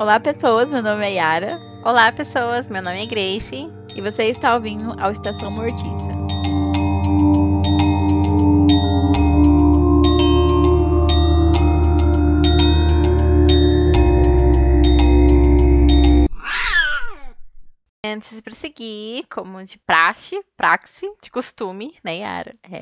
Olá, pessoas. Meu nome é Yara. Olá, pessoas. Meu nome é Grace. E você está ouvindo ao Estação Mortiça. Antes de prosseguir, como de praxe, praxe, de costume, né, Yara? É.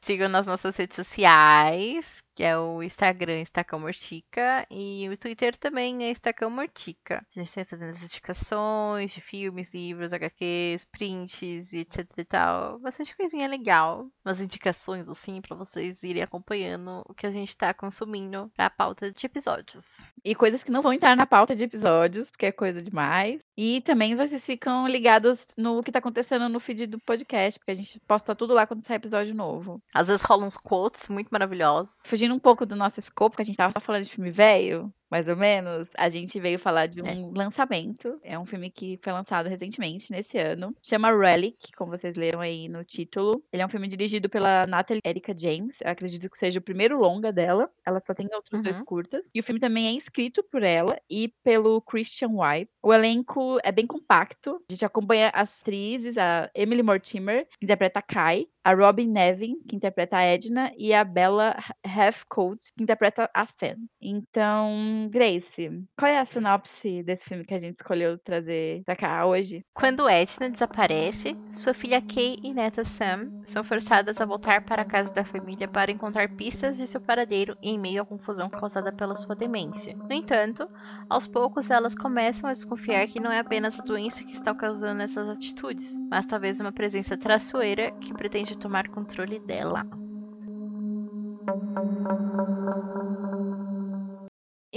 Sigam nas nossas redes sociais, que é o Instagram Estacão Mortica e o Twitter também é Estacão Mortica. A gente está fazendo as indicações de filmes, livros, HQs, prints e etc e tal. Bastante coisinha legal. Umas indicações assim para vocês irem acompanhando o que a gente está consumindo para a pauta de episódios. E coisas que não vão entrar na pauta de episódios, porque é coisa demais. E também vocês ficam ligados no que tá acontecendo no feed do podcast, porque a gente posta tudo lá quando sai episódio novo. Às vezes rolam uns quotes muito maravilhosos. Fugindo um pouco do nosso escopo, que a gente tava só falando de filme velho, mais ou menos, a gente veio falar de um É. lançamento. É um filme que foi lançado recentemente, nesse ano. Chama Relic, como vocês leram aí no título. Ele é um filme dirigido pela Natalie Erika James. Eu acredito que seja o primeiro longa dela. Ela só tem outros dois Uhum. curtas. E o filme também é escrito por ela e pelo Christian White. O elenco é bem compacto. A gente acompanha as atrizes, a Emily Mortimer, que interpreta a Kai, a Robin Nevin, que interpreta a Edna, e a Bella Heathcote, que interpreta a Sam. Então, Grace, qual é a sinopse desse filme que a gente escolheu trazer pra cá hoje? Quando Edna desaparece, sua filha Kay e neta Sam são forçadas a voltar para a casa da família para encontrar pistas de seu paradeiro em meio à confusão causada pela sua demência. No entanto, aos poucos elas começam a desconfiar que não é apenas a doença que está causando essas atitudes, mas talvez uma presença traiçoeira que pretende tomar controle dela.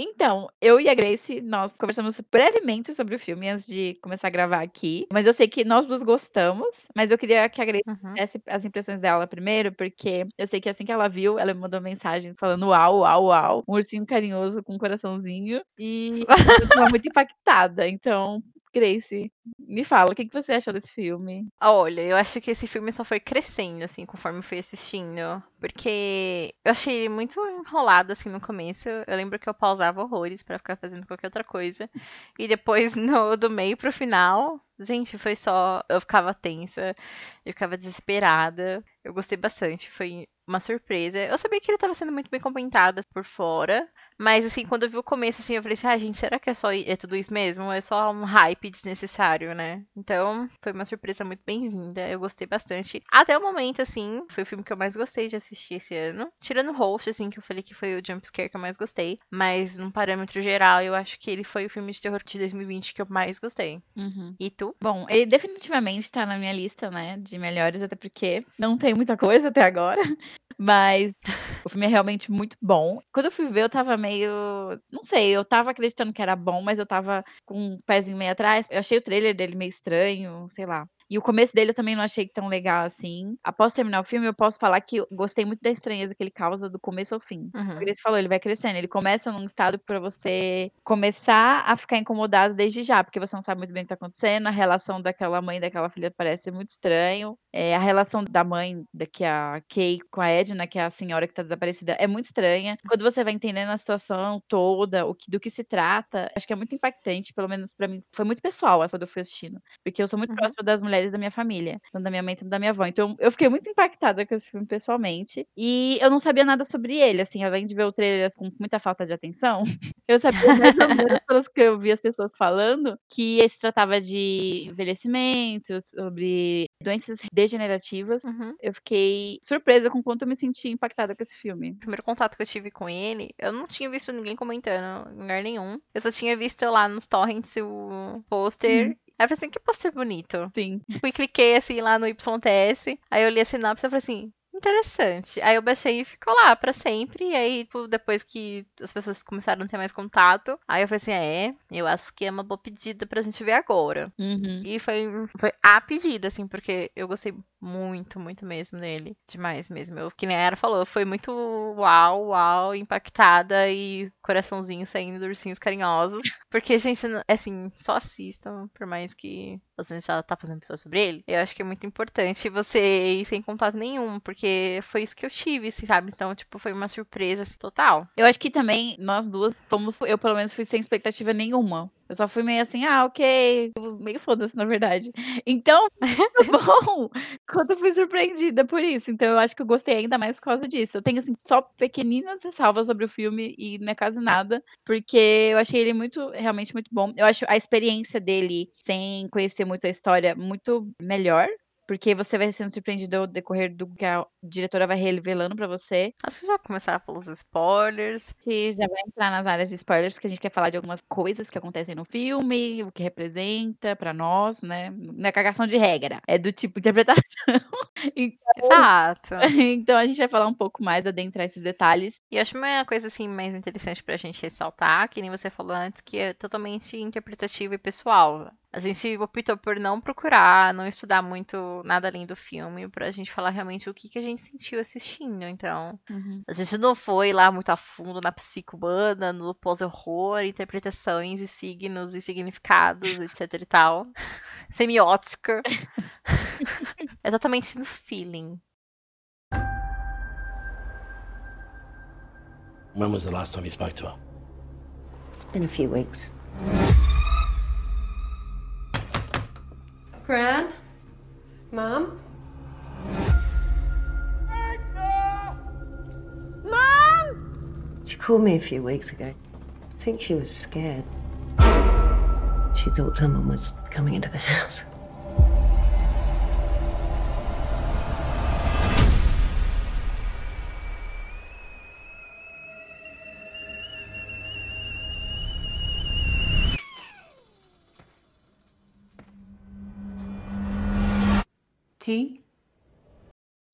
Então, eu e a Grace, nós conversamos brevemente sobre o filme antes de começar a gravar aqui. Mas eu sei que nós duas gostamos. Mas eu queria que a Grace Uhum. desse as impressões dela primeiro, porque eu sei que assim que ela viu, ela me mandou mensagem falando uau, uau, uau. Um ursinho carinhoso com um coraçãozinho. E eu tava muito impactada. Então, Grace, me fala, o que, você achou desse filme? Olha, eu acho que esse filme só foi crescendo, assim, conforme eu fui assistindo. Porque eu achei ele muito enrolado, assim, no começo. Eu lembro que eu pausava horrores pra ficar fazendo qualquer outra coisa. E depois, no, do meio pro final, gente, foi só. Eu ficava tensa, eu ficava desesperada. Eu gostei bastante, foi uma surpresa. Eu sabia que ele tava sendo muito bem comentado por fora. Mas, assim, quando eu vi o começo, assim, eu falei assim, ah, gente, será que é só é tudo isso mesmo? É só um hype desnecessário, né? Então, foi uma surpresa muito bem-vinda. Eu gostei bastante. Até o momento, assim, foi o filme que eu mais gostei de assistir esse ano. Tirando o Host, assim, que eu falei que foi o jumpscare que eu mais gostei. Mas, num parâmetro geral, eu acho que ele foi o filme de terror de 2020 que eu mais gostei. Uhum. E tu? Bom, ele definitivamente tá na minha lista, né, de melhores, até porque não tem muita coisa até agora. Mas o filme é realmente muito bom. Quando eu fui ver, eu tava meio. Não sei, eu tava acreditando que era bom, mas eu tava com um pezinho meio atrás. Eu achei o trailer dele meio estranho, sei lá. E o começo dele eu também não achei tão legal assim. Após terminar o filme, eu posso falar que gostei muito da estranheza que ele causa do começo ao fim. Uhum. O Grace falou, ele vai crescendo. Ele começa num estado pra você começar a ficar incomodado desde já, porque você não sabe muito bem o que tá acontecendo. A relação daquela mãe e daquela filha parece muito estranho. É, a relação da mãe, da que a Kay com a Edna, que é a senhora que tá desaparecida, é muito estranha. Quando você vai entendendo a situação toda, o que, do que se trata, acho que é muito impactante, pelo menos pra mim. Foi muito pessoal essa fui assistindo. Porque eu sou muito Uhum. próxima das mulheres da minha família. Tanto da minha mãe, tanto da minha avó. Então, eu fiquei muito impactada com esse filme pessoalmente. E eu não sabia nada sobre ele, assim, além de ver o trailer assim, com muita falta de atenção. Eu sabia mais ou menos pelos que eu vi as pessoas falando que se tratava de envelhecimento, sobre doenças degenerativas. Uhum. Eu fiquei surpresa com o quanto eu me senti impactada com esse filme. O primeiro contato que eu tive com ele, eu não tinha visto ninguém comentando em lugar nenhum. Eu só tinha visto lá nos torrents o pôster. Aí eu falei assim, que pôster bonito. Sim. Fui cliquei assim lá no YTS. Aí eu li a sinopse e falei assim, interessante. Aí eu baixei e ficou lá pra sempre. E aí, tipo, depois que as pessoas começaram a ter mais contato, aí eu falei assim, é, eu acho que é uma boa pedida pra gente ver agora. Uhum. E foi, foi a pedida, assim, porque eu gostei muito, muito mesmo nele. Demais mesmo. Eu, que nem a Era falou, foi muito uau, uau, impactada e coraçãozinho saindo dos ursinhos carinhosos. Porque, gente, assim, só assistam, por mais que você já tá fazendo episódio sobre ele. Eu acho que é muito importante você ir sem contato nenhum, porque foi isso que eu tive, assim, sabe? Então, tipo, foi uma surpresa assim, total. Eu acho que também nós duas fomos, eu pelo menos fui sem expectativa nenhuma. Eu só fui meio assim, ah, ok. Meio foda-se, na verdade. Então, bom quando eu fui surpreendida por isso. Então, eu acho que eu gostei ainda mais por causa disso. Eu tenho, assim, só pequeninas ressalvas sobre o filme e não é quase nada, porque eu achei ele muito, realmente muito bom. Eu acho a experiência dele, sem conhecer muito a história, muito melhor porque você vai sendo surpreendido ao decorrer do que a diretora vai revelando para você. Acho que já começar pelos spoilers. Que já vai entrar nas áreas de spoilers, porque a gente quer falar de algumas coisas que acontecem no filme, o que representa para nós, né? Não é cagação de regra, é do tipo de interpretação. então, Exato. Então a gente vai falar um pouco mais, adentrar esses detalhes. E acho uma coisa assim mais interessante pra gente ressaltar, que nem você falou antes, que é totalmente interpretativo e pessoal. A gente optou por não procurar, não estudar muito nada além do filme, pra gente falar realmente o que, que a gente sentiu assistindo. Então, uhum. a gente não foi lá muito a fundo na psicobana, no pós-horror, interpretações e signos e significados, etc e tal. Semiótica. Exatamente no feeling. When was the last time you spoke to her? It's been a few weeks. Gran? Mom? Mom! She called me a few weeks ago. I think she was scared. She thought someone was coming into the house.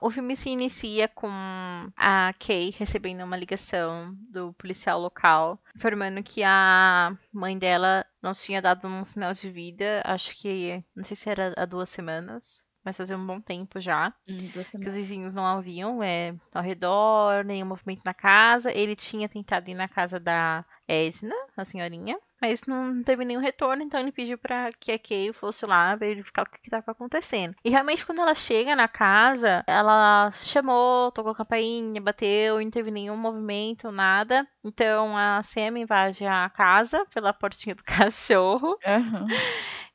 O filme se inicia com a Kay recebendo uma ligação do policial local, informando que a mãe dela não tinha dado um sinal de vida, acho que, não sei se era há duas semanas, mas fazia um bom tempo já. Hum, que os vizinhos não a viam é, ao redor, nenhum movimento na casa. Ele tinha tentado ir na casa da Edna, a senhorinha, mas não teve nenhum retorno, então ele pediu para que a Kay fosse lá verificar o que estava acontecendo. E realmente, quando ela chega na casa, ela chamou, tocou a campainha, bateu, não teve nenhum movimento, nada. Então a Sam invade a casa pela portinha do cachorro. Uhum.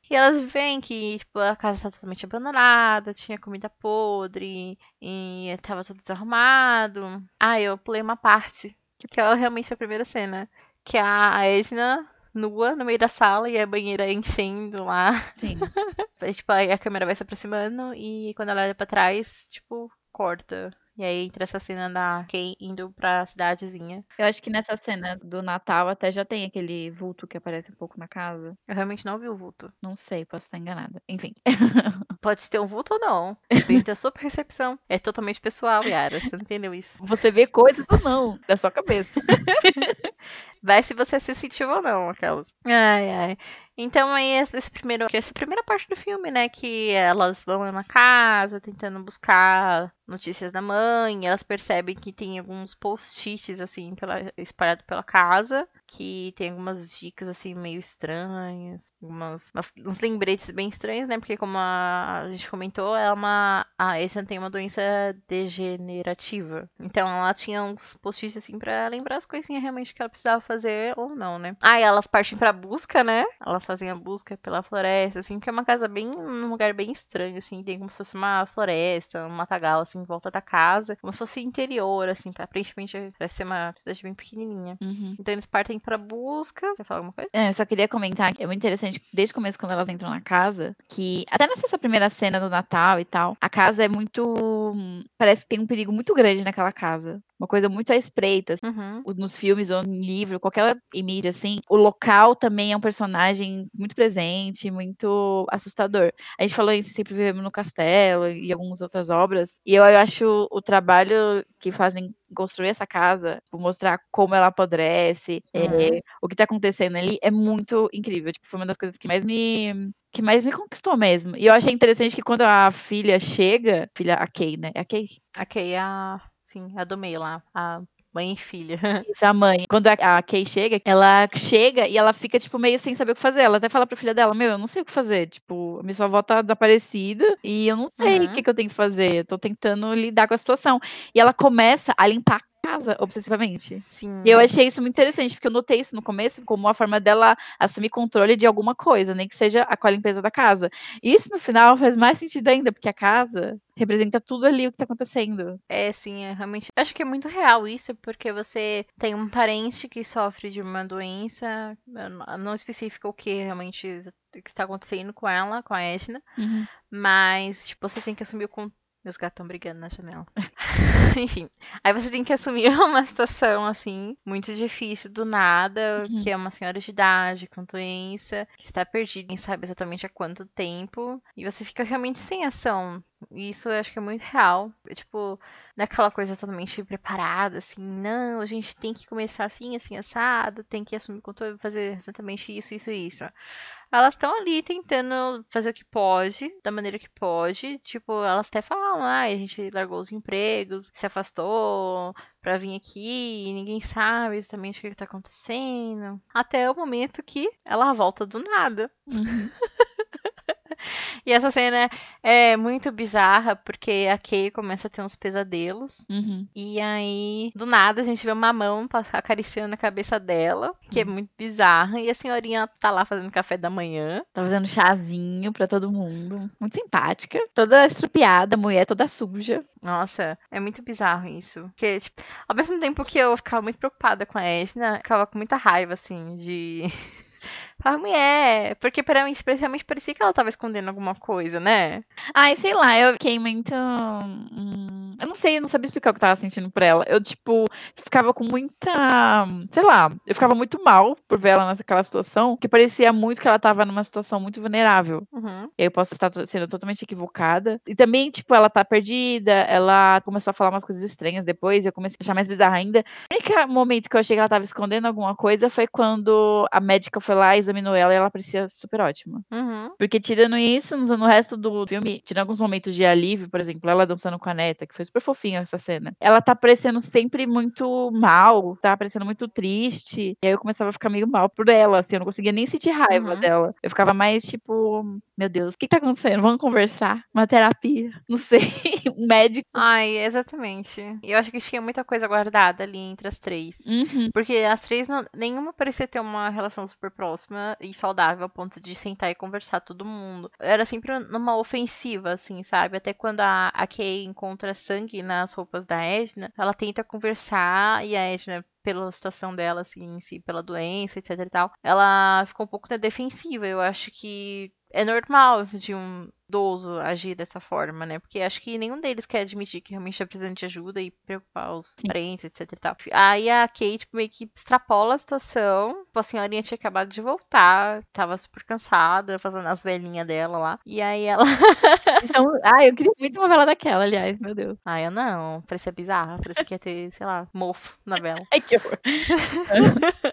E elas veem que tipo, a casa estava totalmente abandonada, tinha comida podre, e estava tudo desarrumado. Ah, eu pulei uma parte, que é realmente a primeira cena. Que a Edna nua no meio da sala e a banheira enchendo lá. Sim. tipo, aí a câmera vai se aproximando e quando ela olha pra trás, tipo, corta. E aí entra essa cena da Kay indo pra cidadezinha. Eu acho que nessa cena do Natal até já tem aquele vulto que aparece um pouco na casa. Eu realmente não vi o vulto. Não sei, posso estar enganada. Enfim. Pode ter um vulto ou não. Depende da sua percepção. É totalmente pessoal, Yara. Você não entendeu isso. Você vê coisas ou não, da sua cabeça. Vai se você se sentiu ou não, aquelas. Ai, ai. Então aí esse primeiro, essa primeira parte do filme, né, que elas vão na casa tentando buscar notícias da mãe, elas percebem que tem alguns post-its assim pela, espalhado pela casa, que tem algumas dicas assim meio estranhas, algumas uns lembretes bem estranhos, né? Porque como a, a gente comentou, é uma a Asian tem uma doença degenerativa. Então ela tinha uns post-its assim para lembrar as coisinhas realmente que ela precisava fazer ou não, né? Aí elas partem para busca, né? Elas fazem a busca pela floresta, assim, que é uma casa bem um lugar bem estranho, assim, tem como se fosse uma floresta, um matagal assim em volta da casa, como se fosse interior, assim, tá? aparentemente parece ser uma cidade bem pequenininha. Uhum. Então eles partem pra busca. Você fala alguma coisa? É, eu só queria comentar que é muito interessante, desde o começo, quando elas entram na casa, que até nessa primeira cena do Natal e tal, a casa é muito. Parece que tem um perigo muito grande naquela casa uma coisa muito à espreita. assim. Uhum. Nos filmes ou em livro, qualquer mídia, assim, o local também é um personagem muito presente, muito assustador. A gente falou isso em sempre vivemos no castelo e algumas outras obras. E eu, eu acho o trabalho que fazem construir essa casa, tipo, mostrar como ela apodrece, é, Uhum. o que tá acontecendo ali, é muito incrível. Tipo, foi uma das coisas que mais me que mais me conquistou mesmo. E eu achei interessante que quando a filha chega, filha a Kay, né? É a Kay? Ok, a. Sim, a do meio lá. A mãe e filha. Isso, a mãe. Quando a, a Kay chega, ela chega e ela fica, tipo, meio sem saber o que fazer. Ela até fala pra filha dela, meu, eu não sei o que fazer. Tipo, a minha avó tá desaparecida e eu não sei o Uhum. que, que eu tenho que fazer. Eu tô tentando lidar com a situação. E ela começa a limpar a casa, obsessivamente. Sim. E eu achei isso muito interessante, porque eu notei isso no começo como uma forma dela assumir controle de alguma coisa, nem que seja a, com a limpeza da casa. E isso no final faz mais sentido ainda, porque a casa representa tudo ali o que tá acontecendo. É, sim, é realmente. Eu acho que é muito real isso, porque você tem um parente que sofre de uma doença, não- especifica o que realmente que está acontecendo com ela, com a Edna, mas, tipo, você tem que assumir o con... Meus gatos estão brigando na janela. Enfim. Aí você tem que assumir uma situação, assim, muito difícil do nada, Uhum. que é uma senhora de idade com doença, que está perdida, nem sabe exatamente há quanto tempo, e você fica realmente sem ação. E isso eu acho que é muito real. É, tipo, não é aquela coisa totalmente preparada, assim, não, a gente tem que começar assim, assim, assado, tem que assumir o controle, fazer exatamente isso, isso e isso. Elas estão ali tentando fazer o que pode, da maneira que pode. Tipo, elas até falam, ah, a gente largou os empregos, se afastou pra vir aqui, e ninguém sabe exatamente o que, que tá acontecendo. Até o momento que ela volta do nada. Uhum. E essa cena é muito bizarra, porque a Kay começa a ter uns pesadelos. Uhum. E aí, do nada, a gente vê uma mão acariciando a cabeça dela, que é muito bizarra. E a senhorinha tá lá fazendo café da manhã. Tá fazendo chazinho pra todo mundo. Muito simpática. Toda estrupiada, mulher toda suja. Nossa, é muito bizarro isso. Porque, tipo, ao mesmo tempo que eu ficava muito preocupada com a Edna, ficava com muita raiva, assim, de. A mulher, porque pra mim realmente parecia que ela tava escondendo alguma coisa, né? Ai, sei lá, eu fiquei muito. hum, eu não sei, eu não sabia explicar o que eu tava sentindo por ela. Eu, tipo, ficava com muita. Sei lá, eu ficava muito mal por ver ela naquela situação, que parecia muito que ela tava numa situação muito vulnerável. Uhum. Eu posso estar sendo totalmente equivocada. E também, tipo, ela tá perdida, ela começou a falar umas coisas estranhas depois, eu comecei a achar mais bizarra ainda. O único momento que eu achei que ela tava escondendo alguma coisa foi quando a médica foi lá, examinou ela e ela parecia super ótima. Uhum. Porque tirando isso, no, no resto do filme, tirando alguns momentos de alívio, por exemplo, ela dançando com a neta, que foi super fofinha essa cena. Ela tá parecendo sempre muito mal, tá parecendo muito triste. E aí eu começava a ficar meio mal por ela, assim, eu não conseguia nem sentir raiva Uhum. dela. Eu ficava mais tipo, meu Deus, o que tá acontecendo? Vamos conversar? Uma terapia? Não sei. um médico. Ai, exatamente. Eu acho que tinha muita coisa guardada ali entre as três. Uhum. Porque as três, não- nenhuma parecia ter uma relação super próxima e saudável a ponto de sentar e conversar todo mundo. Era sempre numa ofensiva, assim, sabe? Até quando a, a Kay encontra sangue nas roupas da Edna, ela tenta conversar e a Edna, pela situação dela, assim, em si, pela doença, etc e tal, ela ficou um pouco na defensiva. Eu acho que é normal de um idoso agir dessa forma, né? Porque acho que nenhum deles quer admitir que realmente tá precisando de ajuda e preocupar os Sim. parentes, etc e tal. Aí a Kate meio que extrapola a situação. Tipo, a senhorinha tinha acabado de voltar, tava super cansada, fazendo as velhinhas dela lá. E aí ela. Então, ah, eu queria muito uma vela daquela, aliás, meu Deus. Ah, eu não. Parecia bizarra. Parecia que ia ter, sei lá, mofo na vela. Ai, que horror.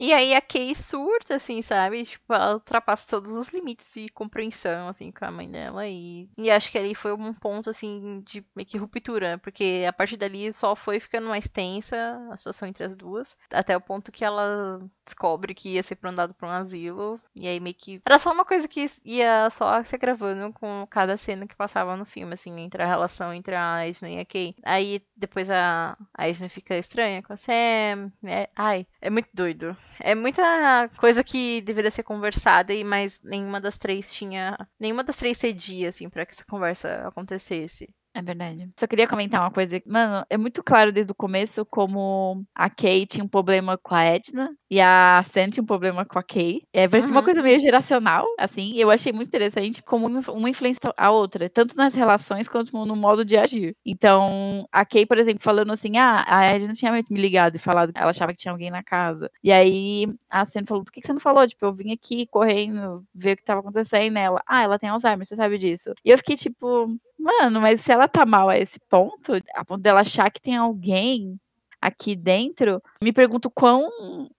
E aí a Kay surta, assim, sabe? Tipo, ela ultrapassa todos os limites de compreensão, assim, com a mãe dela. E, e acho que ali foi um ponto, assim, de meio que ruptura. Porque a partir dali só foi ficando mais tensa a situação entre as duas. Até o ponto que ela descobre que ia ser mandado pra um asilo. E aí meio que. Era só uma coisa que ia só se gravando com cada cena que passava no filme, assim, entre a relação entre a Edna e a Kay. Aí depois a, a fica estranha com a Sam. né? Ai, é muito doido. É muita coisa que deveria ser conversada, e mas nenhuma das três tinha. Nenhuma das três cedia, assim, pra que essa conversa acontecesse. É verdade. Só queria comentar uma coisa. Mano, é muito claro desde o começo como a Kay tinha um problema com a Edna e a Sam tinha um problema com a Kay. É, parece uma Uhum. coisa meio geracional, assim. Eu achei muito interessante como uma uma influencia a outra, tanto nas relações quanto no modo de agir. Então, a Kay, por exemplo, falando assim: ah, a Edna tinha muito me ligado e falado que ela achava que tinha alguém na casa. E aí a Sam falou: por que você não falou? Tipo, eu vim aqui correndo ver o que tava acontecendo. E ela, ah, ela tem Alzheimer, você sabe disso. E eu fiquei tipo, mano, mas se ela tá mal a esse ponto, a ponto dela achar que tem alguém aqui dentro, me pergunto quão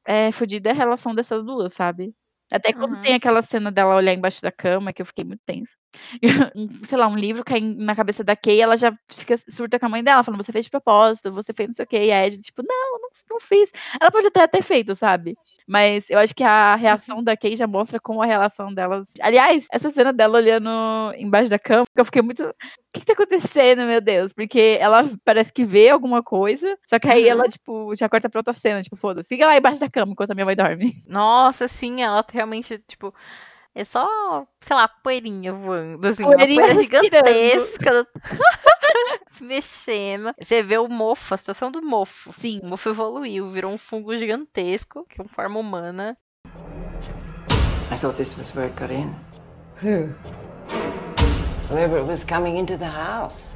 é, fodida é a relação dessas duas, sabe? Até quando Uhum. tem aquela cena dela olhar embaixo da cama, que eu fiquei muito tensa. Sei lá, um livro cai na cabeça da Kay, ela já fica surta com a mãe dela, falando, você fez de propósito, você fez não sei o quê. E a Ed, tipo, não, não, não fiz. Ela pode até ter feito, sabe? Mas eu acho que a reação da Kay já mostra como a relação delas. Aliás, essa cena dela olhando embaixo da cama, eu fiquei muito. O que, que tá acontecendo, meu Deus? Porque ela parece que vê alguma coisa, só que aí Uhum. ela, tipo, já corta pra outra cena, tipo, foda-se, fica lá embaixo da cama enquanto a minha mãe dorme. Nossa, sim, ela realmente, tipo, é só, sei lá, poeirinha voando, assim, Poeirinha uma poeira gigantesca se mexendo. Você vê o mofo, a situação do mofo. Sim. O mofo evoluiu, virou um fungo gigantesco, que é uma forma humana. I thought this was where it got in. Who? Whoever it was coming into the house.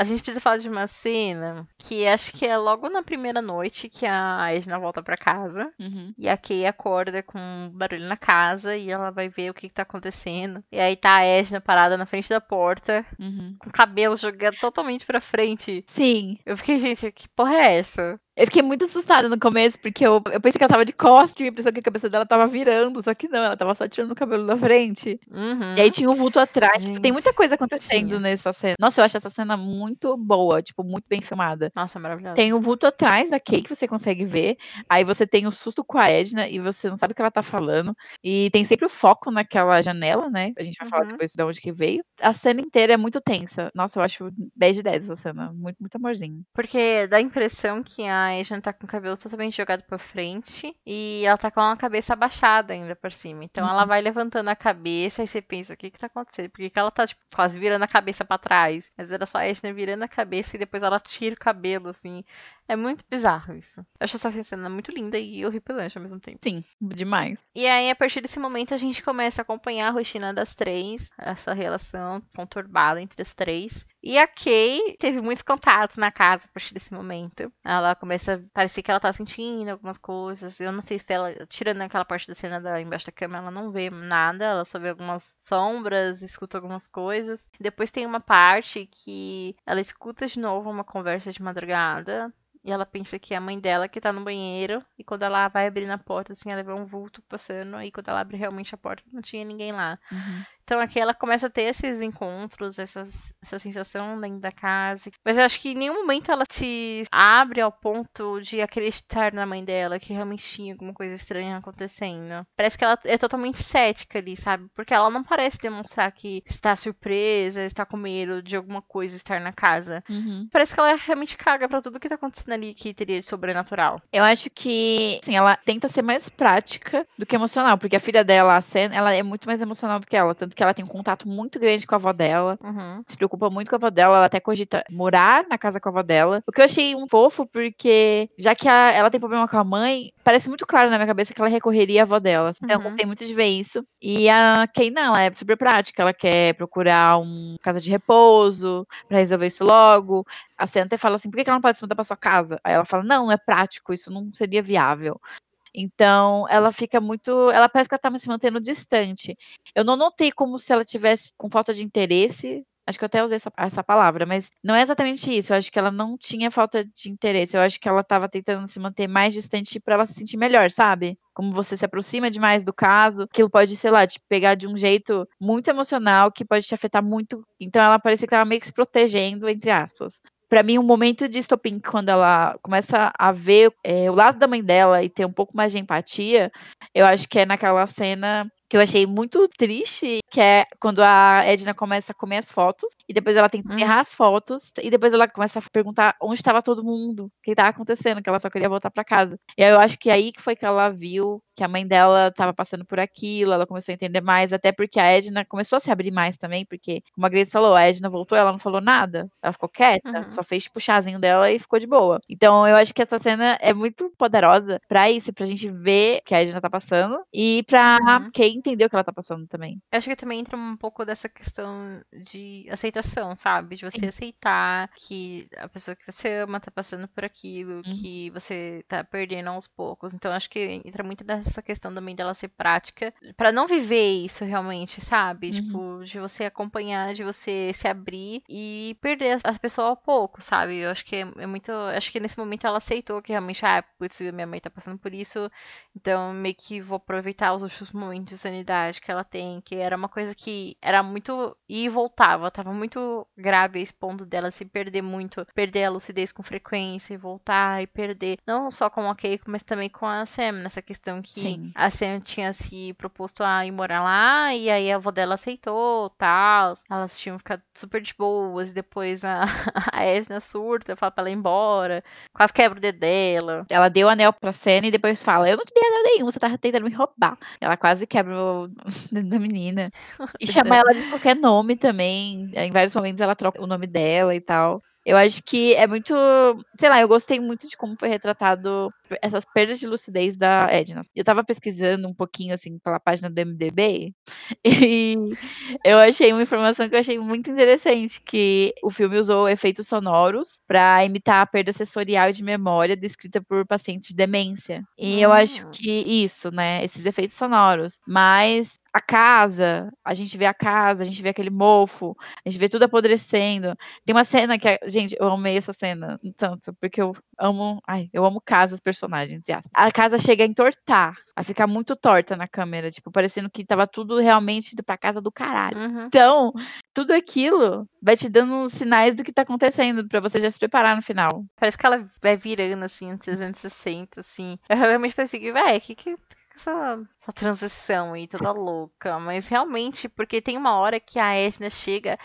A gente precisa falar de uma cena que acho que é logo na primeira noite que a Edna volta pra casa. Uhum. E a Kay acorda com um barulho na casa e ela vai ver o que, que tá acontecendo. E aí tá a Edna parada na frente da porta, Uhum. com o cabelo jogado totalmente pra frente. Sim. Eu fiquei, gente, que porra é essa? Eu fiquei muito assustada no começo, porque eu, eu pensei que ela tava de costas, tive a impressão que a cabeça dela tava virando, só que não, ela tava só tirando o cabelo da frente. Uhum. E aí tinha um vulto atrás. tipo, tem muita coisa acontecendo tinha. nessa cena. Nossa, eu acho essa cena muito boa, tipo, muito bem filmada. Nossa, maravilhosa. Tem o vulto atrás da Kay que você consegue ver. Aí você tem o susto com a Edna e você não sabe o que ela tá falando. E tem sempre o foco naquela janela, né? A gente vai falar Uhum. depois de onde que veio. A cena inteira é muito tensa. Nossa, eu acho 10 de 10 essa cena. Muito, muito amorzinho. Porque dá a impressão que a Edna tá com o cabelo totalmente jogado pra frente e ela tá com a cabeça abaixada ainda por cima. Então ela vai levantando a cabeça e você pensa, o que que tá acontecendo? Por que, que ela tá, tipo, quase virando a cabeça pra trás? Mas era só a Edna virando a cabeça e depois ela tira o cabelo, assim. É muito bizarro isso. Eu acho essa cena muito linda e horripilante ao mesmo tempo. Sim, demais. E aí, a partir desse momento, a gente começa a acompanhar a rotina das três, essa relação conturbada entre as três. E a Kay teve muitos contatos na casa a partir desse momento. Ela começa a parecer que ela tá sentindo algumas coisas. Eu não sei se ela, tirando aquela parte da cena da embaixo da cama, ela não vê nada. Ela só vê algumas sombras, escuta algumas coisas. Depois tem uma parte que ela escuta de novo uma conversa de madrugada. E ela pensa que é a mãe dela que tá no banheiro. E quando ela vai abrir na porta, assim, ela vê um vulto passando. E quando ela abre realmente a porta, não tinha ninguém lá. Uhum. Então aqui ela começa a ter esses encontros, essas, essa sensação dentro da casa. Mas eu acho que em nenhum momento ela se abre ao ponto de acreditar na mãe dela, que realmente tinha alguma coisa estranha acontecendo. Parece que ela é totalmente cética ali, sabe? Porque ela não parece demonstrar que está surpresa, está com medo de alguma coisa estar na casa. Uhum. Parece que ela realmente caga pra tudo que tá acontecendo ali que teria de sobrenatural. Eu acho que, assim, ela tenta ser mais prática do que emocional, porque a filha dela, a Sen, ela é muito mais emocional do que ela, tanto que ela tem um contato muito grande com a avó dela, Uhum. se preocupa muito com a avó dela, ela até cogita morar na casa com a avó dela. O que eu achei um fofo, porque já que a- ela tem problema com a mãe, parece muito claro na minha cabeça que ela recorreria à avó dela. Então eu Uhum. gostei muito de ver isso. E a Kay não, ela é super prática, ela quer procurar uma casa de repouso pra resolver isso logo. A Sen até fala assim, por que que ela não pode se mudar pra sua casa? Aí ela fala, não, não é prático, isso não seria viável. Então, ela fica muito. Ela parece que ela tá se mantendo distante. Eu não notei como se ela tivesse com falta de interesse. Acho que eu até usei essa, essa palavra, mas não é exatamente isso. Eu acho que ela não tinha falta de interesse. Eu acho que ela estava tentando se manter mais distante para ela se sentir melhor, sabe? Como você se aproxima demais do caso, aquilo pode, sei lá, te pegar de um jeito muito emocional que pode te afetar muito. Então, ela parecia que estava meio que se protegendo, entre aspas para mim, um momento de estopim, quando ela começa a ver é, o lado da mãe dela e ter um pouco mais de empatia, eu acho que é naquela cena que eu achei muito triste, que é quando a Edna começa a comer as fotos, e depois ela tenta Uhum. errar as fotos, e depois ela começa a perguntar onde estava todo mundo, o que estava acontecendo, que ela só queria voltar para casa. E aí eu acho que aí que foi que ela viu que a mãe dela estava passando por aquilo, ela começou a entender mais, até porque a Edna começou a se abrir mais também, porque, como a Grace falou, a Edna voltou, ela não falou nada, ela ficou quieta, Uhum. só fez tipo o chazinho dela e ficou de boa. Então eu acho que essa cena é muito poderosa pra isso, pra gente ver o que a Edna tá passando e pra Uhum. quem entender o que ela tá passando também. Eu acho que também entra um pouco dessa questão de aceitação, sabe? De você Sim. aceitar que a pessoa que você ama tá passando por aquilo, Uhum. que você tá perdendo aos poucos. Então acho que entra muito dessa questão também dela ser prática, pra não viver isso realmente, sabe? Uhum. Tipo, de você acompanhar, de você se abrir e perder a pessoa ao pouco, sabe? Eu acho que é, é muito. Acho que nesse momento ela aceitou que realmente, ah, putz, minha mãe tá passando por isso, então, meio que vou aproveitar os últimos momentos de sanidade que ela tem, que era uma coisa que era muito. e voltava, tava muito grave esse ponto dela se perder muito, perder a lucidez com frequência e voltar e perder, não só com a Keiko, mas também com a Sam, nessa questão que Sim. a Sam tinha se proposto a ir morar lá, e aí a avó dela aceitou, tal. Elas tinham ficado super de boas, e depois a, a Edna surta, fala pra ela ir embora, quase quebra o dedo dela. Ela deu o anel pra cena e depois fala: Eu não te dei anel nenhum, você tava tentando me roubar. Ela quase quebra o dedo da menina. E chama ela de qualquer nome também. Em vários momentos ela troca o nome dela e tal. Eu acho que é muito. Sei lá, eu gostei muito de como foi retratado essas perdas de lucidez da Edna. Eu tava pesquisando um pouquinho, assim, pela página do MDB, e eu achei uma informação que eu achei muito interessante: que o filme usou efeitos sonoros pra imitar a perda sensorial de memória descrita por pacientes de demência. E eu acho Hum. que isso, né? Esses efeitos sonoros. Mas a casa, a gente vê a casa, a gente vê aquele mofo, a gente vê tudo apodrecendo. Tem uma cena que, a- gente, eu amei essa cena tanto, porque eu amo, ai, eu amo casas, personagens. A casa chega a entortar, a ficar muito torta na câmera, tipo, parecendo que tava tudo realmente indo pra casa do caralho. Uhum. Então, tudo aquilo vai te dando sinais do que tá acontecendo, pra você já se preparar no final. Parece que ela vai virando assim, 360, assim. Eu realmente pensei que, véi, que que essa, essa transição aí toda louca? Mas realmente, porque tem uma hora que a Edna chega,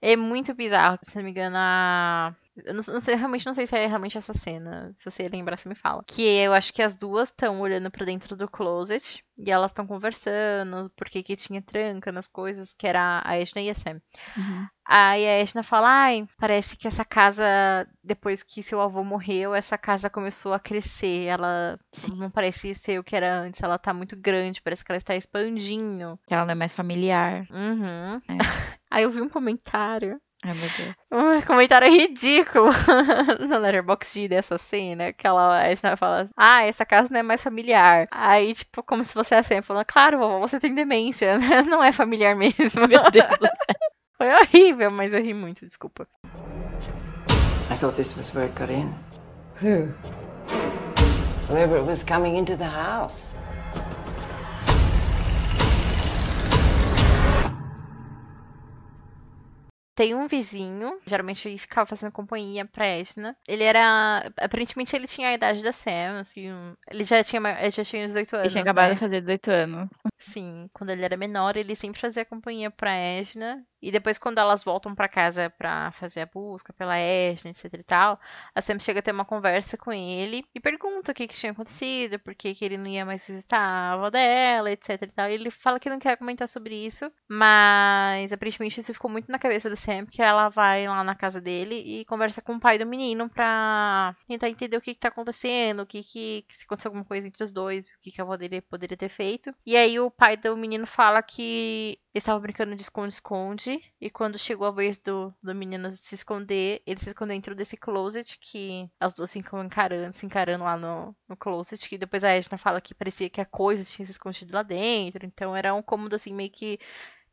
é muito bizarro. Se não me engano, a. Eu não, não sei, realmente não sei se é realmente essa cena. Se você lembrar, você me fala. Que eu acho que as duas estão olhando pra dentro do closet e elas estão conversando porque que tinha tranca nas coisas, que era a Edna e a Sam. Aí a Edna fala, ai, parece que essa casa, depois que seu avô morreu, essa casa começou a crescer. Ela Sim. não parece ser o que era antes, ela tá muito grande, parece que ela está expandindo. Que ela não é mais familiar. Uhum. É. Aí eu vi um comentário. Ai, meu Deus. Um comentário ridículo no Letterboxd dessa cena, que ela, a Edna fala, ah, essa casa não é mais familiar. Aí, tipo, como se fosse assim, falando, claro, vovó, você tem demência, né? Não é familiar mesmo. Meu Deus. Foi horrível, mas eu ri muito, desculpa. I thought this was where it got in. Who? Whoever it was coming into the house. Tem um vizinho, geralmente ele ficava fazendo companhia pra Edna. Ele era. Aparentemente ele tinha a idade da Sam, assim. um- Ele já tinha, ele já tinha 18 anos. Ele tinha acabado né? de fazer 18 anos. Sim, quando ele era menor, ele sempre fazia companhia pra Edna. E depois, quando elas voltam pra casa pra fazer a busca pela Edna, etc e tal, a Sam chega a ter uma conversa com ele e pergunta o que, que tinha acontecido, por que, que ele não ia mais visitar a avó dela, etc e tal. E ele fala que não quer comentar sobre isso, mas aparentemente isso ficou muito na cabeça da Sam, que ela vai lá na casa dele e conversa com o pai do menino pra tentar entender o que, que tá acontecendo, o que, que se aconteceu alguma coisa entre os dois, o que, que a avó dele poderia ter feito. E aí o pai do menino fala que eles estavam brincando de esconde-esconde. E quando chegou a vez do, do menino se esconder, ele se escondeu dentro desse closet. Que as duas ficam encarando, se encarando lá no, no closet. Que depois a Edna fala que parecia que a coisa tinha se escondido lá dentro. Então era um cômodo assim meio que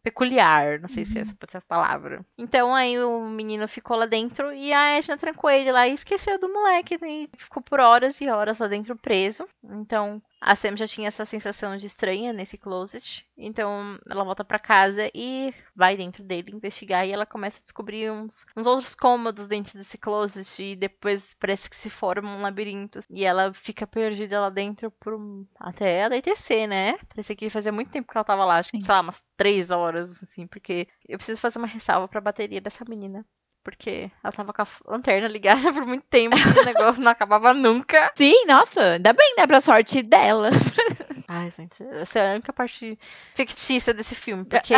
peculiar, não sei se essa pode ser a palavra. Então aí o menino ficou lá dentro e a Edna trancou ele lá e esqueceu do moleque, né? E ficou por horas e horas lá dentro preso. Então a Sam já tinha essa sensação de estranha nesse closet. Então ela volta pra casa e vai dentro dele investigar e ela começa a descobrir uns, uns outros cômodos dentro desse closet e depois parece que se forma um labirinto. E ela fica perdida lá dentro por até anoitecer, né? Parecia que fazia muito tempo que ela tava lá, acho que, sei lá, umas três horas, assim, porque eu preciso fazer uma ressalva pra bateria dessa menina. Porque ela tava com a lanterna ligada por muito tempo e o negócio não acabava nunca. Sim, nossa, ainda bem, né? Pra sorte dela. Ai, gente, essa é a única parte fictícia desse filme, porque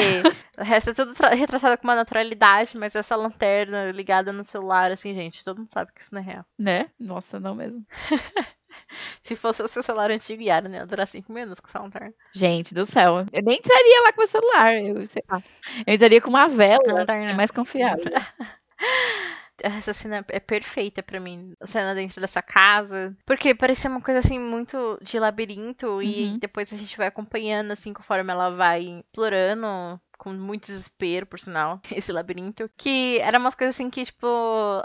o resto é tudo tra- retratado com uma naturalidade, mas essa lanterna ligada no celular, assim, gente, todo mundo sabe que isso não é real. Né? Nossa, não mesmo. Se fosse o seu celular antigo, Yara, né? Durar cinco minutos com essa lanterna. Gente do céu. Eu nem entraria lá com o celular. Eu sei lá. Eu entraria com uma vela. É mais confiável. Essa cena é perfeita pra mim. A cena dentro dessa casa. Porque parecia uma coisa assim muito de labirinto. E Uhum. depois a gente vai acompanhando, assim, conforme ela vai explorando. Com muito desespero, por sinal, esse labirinto. Que era umas coisas assim que, tipo,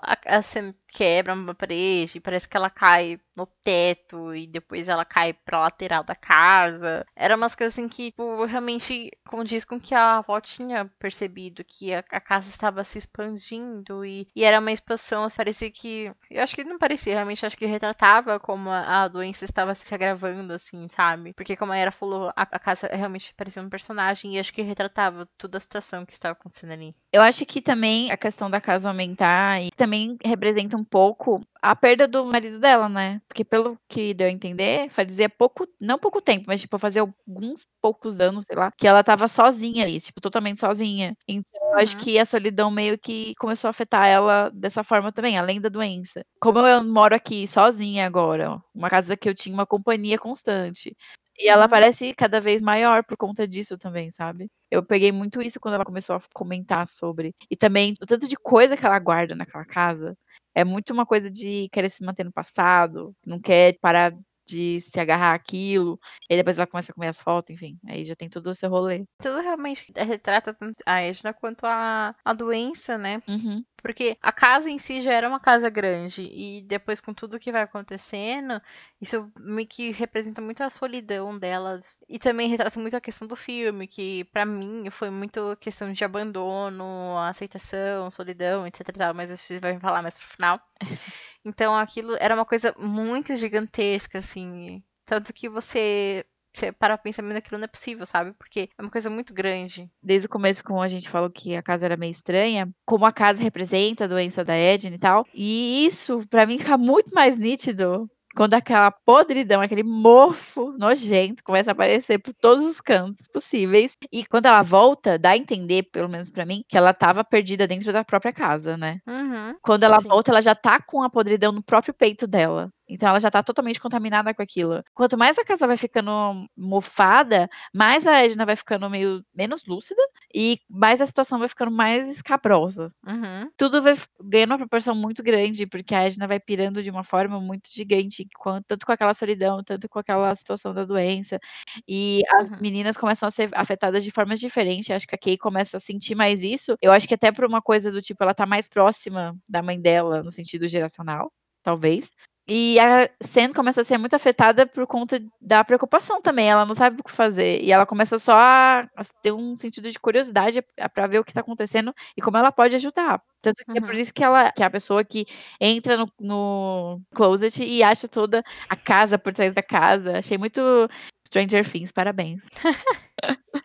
a, a cena quebra uma parede, parece que ela cai no teto e depois ela cai pra lateral da casa. Era umas coisas assim que, tipo, realmente condiz com que a avó tinha percebido que a, a casa estava se expandindo e, e era uma expansão, assim, parecia que. Eu acho que não parecia, realmente acho que retratava como a, a doença estava se agravando, assim, sabe? Porque, como a Era falou, a, a casa realmente parecia um personagem e acho que retratava toda a situação que estava acontecendo ali. Eu acho que também a questão da casa aumentar e também representa um pouco a perda do marido dela, né? Porque pelo que deu a entender, fazia pouco, não pouco tempo, mas tipo, fazia alguns poucos anos, sei lá, que ela tava sozinha ali, tipo, totalmente sozinha. Então, eu acho Uhum. que a solidão meio que começou a afetar ela dessa forma também, além da doença. Como eu moro aqui sozinha agora, ó, uma casa que eu tinha uma companhia constante. E ela Uhum. parece cada vez maior por conta disso também, sabe? Eu peguei muito isso quando ela começou a comentar sobre. E também o tanto de coisa que ela guarda naquela casa. É muito uma coisa de querer se manter no passado, não quer parar de se agarrar àquilo. E depois ela começa a comer as fotos, enfim. Aí já tem todo esse rolê. Tudo realmente retrata tanto a Edna quanto a, a doença, né? Uhum. Porque a casa em si já era uma casa grande. E depois, com tudo que vai acontecendo, isso meio que representa muito a solidão delas. E também retrata muito a questão do filme, que pra mim foi muito questão de abandono, aceitação, solidão, etc. Mas a gente vai falar mais pro final. Então aquilo era uma coisa muito gigantesca, assim. Tanto que você. Você para pensar, "Mas aquilo não é possível, sabe? Porque é uma coisa muito grande. Desde o começo, como a gente falou que a casa era meio estranha, como a casa representa a doença da Edna e tal. E isso, pra mim, fica muito mais nítido quando aquela podridão, aquele mofo nojento começa a aparecer por todos os cantos possíveis. E quando ela volta, dá a entender, pelo menos pra mim, que ela tava perdida dentro da própria casa, né? Uhum. Quando ela Sim. volta, ela já tá com a podridão no próprio peito dela. Então ela já tá totalmente contaminada com aquilo. Quanto mais a casa vai ficando mofada, mais a Edna vai ficando meio menos lúcida e mais a situação vai ficando mais escabrosa. Uhum. Tudo vai ganhando uma proporção muito grande, porque a Edna vai pirando de uma forma muito gigante, tanto com aquela solidão, tanto com aquela situação da doença. E as Uhum. meninas começam a ser afetadas de formas diferentes. Acho que a Kay começa a sentir mais isso. Eu acho que até por uma coisa do tipo, ela tá mais próxima da mãe dela, no sentido geracional, talvez. E a Sen começa a ser muito afetada por conta da preocupação também. Ela não sabe o que fazer. E ela começa só a, ter um sentido de curiosidade para ver o que tá acontecendo e como ela pode ajudar. Tanto que é por Uhum. isso que ela que é a pessoa que entra no, no closet e acha toda a casa por trás da casa. Achei muito Stranger Things, parabéns.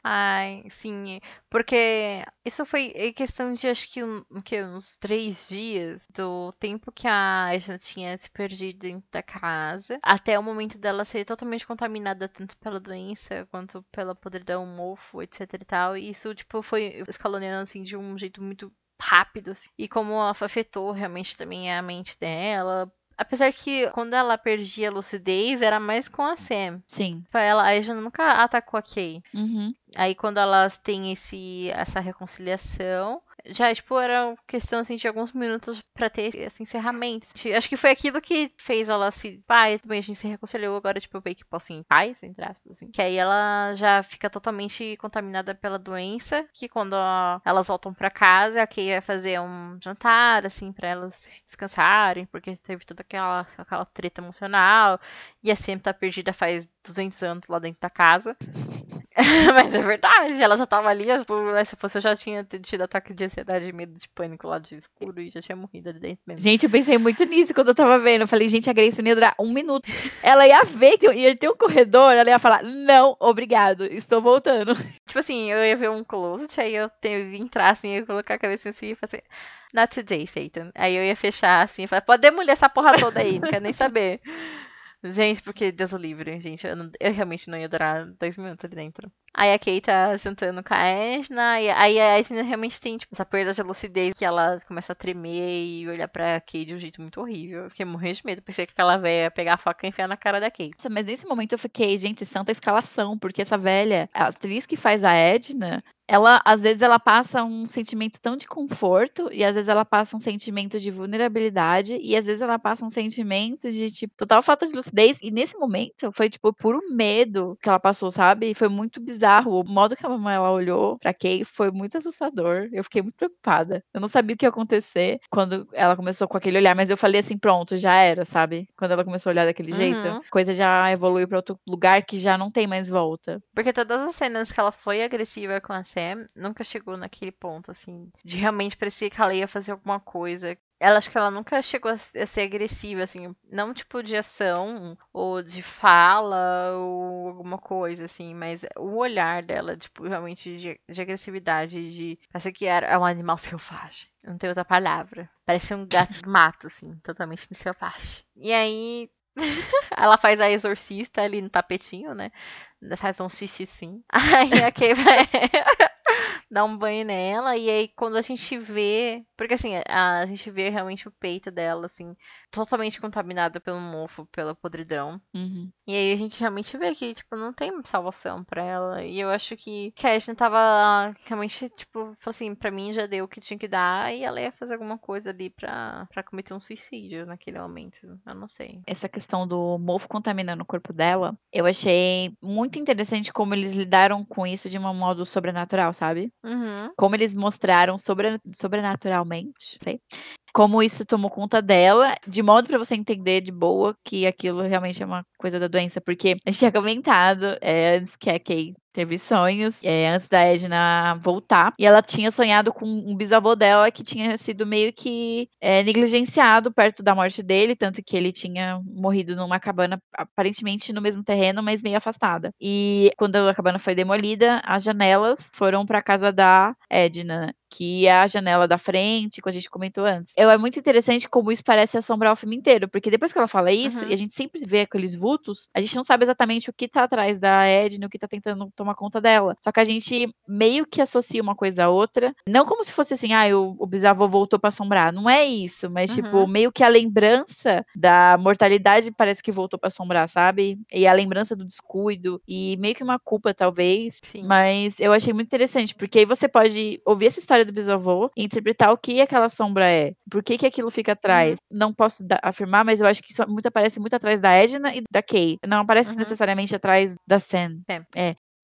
Ai, sim, porque isso foi em questão de acho que, um, o quê? uns três dias do tempo que a Edna tinha se perdido dentro da casa, até o momento dela ser totalmente contaminada tanto pela doença quanto pela podridão, mofo, etc e tal. E isso, tipo, foi escalonando assim de um jeito muito rápido, assim. E como afetou realmente também a mente dela. Apesar que quando ela perdia a lucidez, era mais com a Sam. Sim. Ela, a Edna nunca atacou a Kay. Uhum. Aí quando elas têm esse, essa reconciliação, já, tipo, era questão, assim, de alguns minutos pra ter esse encerramento. Acho que foi aquilo que fez ela se... Pai, tudo bem, a gente se reconciliou, agora, tipo, eu meio que posso ir em paz, entre aspas, assim. Que aí ela já fica totalmente contaminada pela doença, que quando elas voltam pra casa, a Kay vai fazer um jantar, assim, pra elas descansarem, porque teve toda aquela, aquela treta emocional, e a Sam tá perdida faz 200 anos lá dentro da casa. Mas é verdade, ela já tava ali, tipo, se fosse eu já tinha tido ataque de ansiedade e medo de pânico lá de escuro e já tinha morrido ali dentro mesmo. Gente, eu pensei muito nisso quando eu tava vendo. Eu falei, gente, a Grace não ia durar um minuto. Ela ia ver que ia ter um corredor, ela ia falar, não, obrigado, estou voltando. Tipo assim, eu ia ver um closet, aí eu tenho, ia entrar assim, ia colocar a cabeça assim e fazer. Not today, Satan. Aí eu ia fechar assim e falar, pode demolir essa porra toda aí, não quero nem saber. Gente, porque Deus o livre, gente. Eu, não- eu realmente não ia durar dois minutos ali dentro. Aí a Kay tá jantando com a Edna, e aí a Edna realmente tem, tipo, essa perda de lucidez que ela começa a tremer e olhar pra Kay de um jeito muito horrível. Eu fiquei morrendo de medo. Pensei que aquela velha pegar a faca e enfiar na cara da Kay. Mas nesse momento eu fiquei, gente, santa escalação, porque essa velha, a atriz que faz a Edna, ela, às vezes, ela passa um sentimento tão de conforto, e às vezes ela passa um sentimento de vulnerabilidade, e às vezes ela passa um sentimento de, tipo, total falta de lucidez. E nesse momento foi, tipo, puro medo que ela passou, sabe? Foi muito bizarro. O modo que a mamãe ela olhou pra Kay foi muito assustador. Eu fiquei muito preocupada. Eu não sabia o que ia acontecer quando ela começou com aquele olhar, mas eu falei assim, pronto, já era, sabe? Quando ela começou a olhar daquele jeito, Uhum. a coisa já evoluiu pra outro lugar que já não tem mais volta. Porque todas as cenas que ela foi agressiva com a Sam, nunca chegou naquele ponto, assim, de realmente parecer que ela ia fazer alguma coisa. Ela acho que ela nunca chegou a ser agressiva, assim, não tipo de ação, ou de fala, ou alguma coisa, assim, mas o olhar dela, tipo, realmente de, de agressividade, de. Parece que era é um animal selvagem. Não tem outra palavra. Parece um gato de mato, assim, totalmente selvagem. E aí. Ela faz a exorcista ali no tapetinho, né? Faz um xixi sim. Aí a Kay vai dar um banho nela. E aí quando a gente vê. Porque assim, a, a gente vê realmente o peito dela, assim, totalmente contaminado pelo mofo, pela podridão. Uhum. E aí a gente realmente vê que, tipo, não tem salvação pra ela. E eu acho que, que a Ashley tava realmente, tipo, assim, pra mim já deu o que tinha que dar. E ela ia fazer alguma coisa ali pra, pra cometer um suicídio naquele momento. Eu não sei. Essa questão do mofo contaminando o corpo dela, eu achei muito interessante como eles lidaram com isso de um modo sobrenatural, sabe? Uhum. Como eles mostraram sobre, sobrenaturalmente, sei, como isso tomou conta dela, de modo pra você entender de boa que aquilo realmente é uma coisa da doença, porque a gente tinha comentado é, antes que a Kay teve sonhos é, antes da Edna voltar, e ela tinha sonhado com um bisavô dela que tinha sido meio que é, negligenciado perto da morte dele, tanto que ele tinha morrido numa cabana aparentemente no mesmo terreno, mas meio afastada. E quando a cabana foi demolida, as janelas foram pra casa da Edna, que é a janela da frente, como a gente comentou antes. É muito interessante como isso parece assombrar o filme inteiro, porque depois que ela fala isso, Uhum. e a gente sempre vê aqueles vultos, a gente não sabe exatamente o que tá atrás da Edna, o que tá tentando tomar conta dela. Só que a gente meio que associa uma coisa a outra, não como se fosse assim, ah, o, o bisavô voltou pra assombrar. Não é isso, mas tipo, Uhum. meio que a lembrança da mortalidade parece que voltou pra assombrar, sabe? E a lembrança do descuido, e meio que uma culpa, talvez, Sim. mas eu achei muito interessante, porque aí você pode ouvir essa história do bisavô e interpretar o que aquela sombra é. Por que, que aquilo fica atrás? Não posso afirmar, mas eu acho que isso muito, aparece muito atrás da Edna e da Kay. Não aparece Uhum. necessariamente atrás da Sam.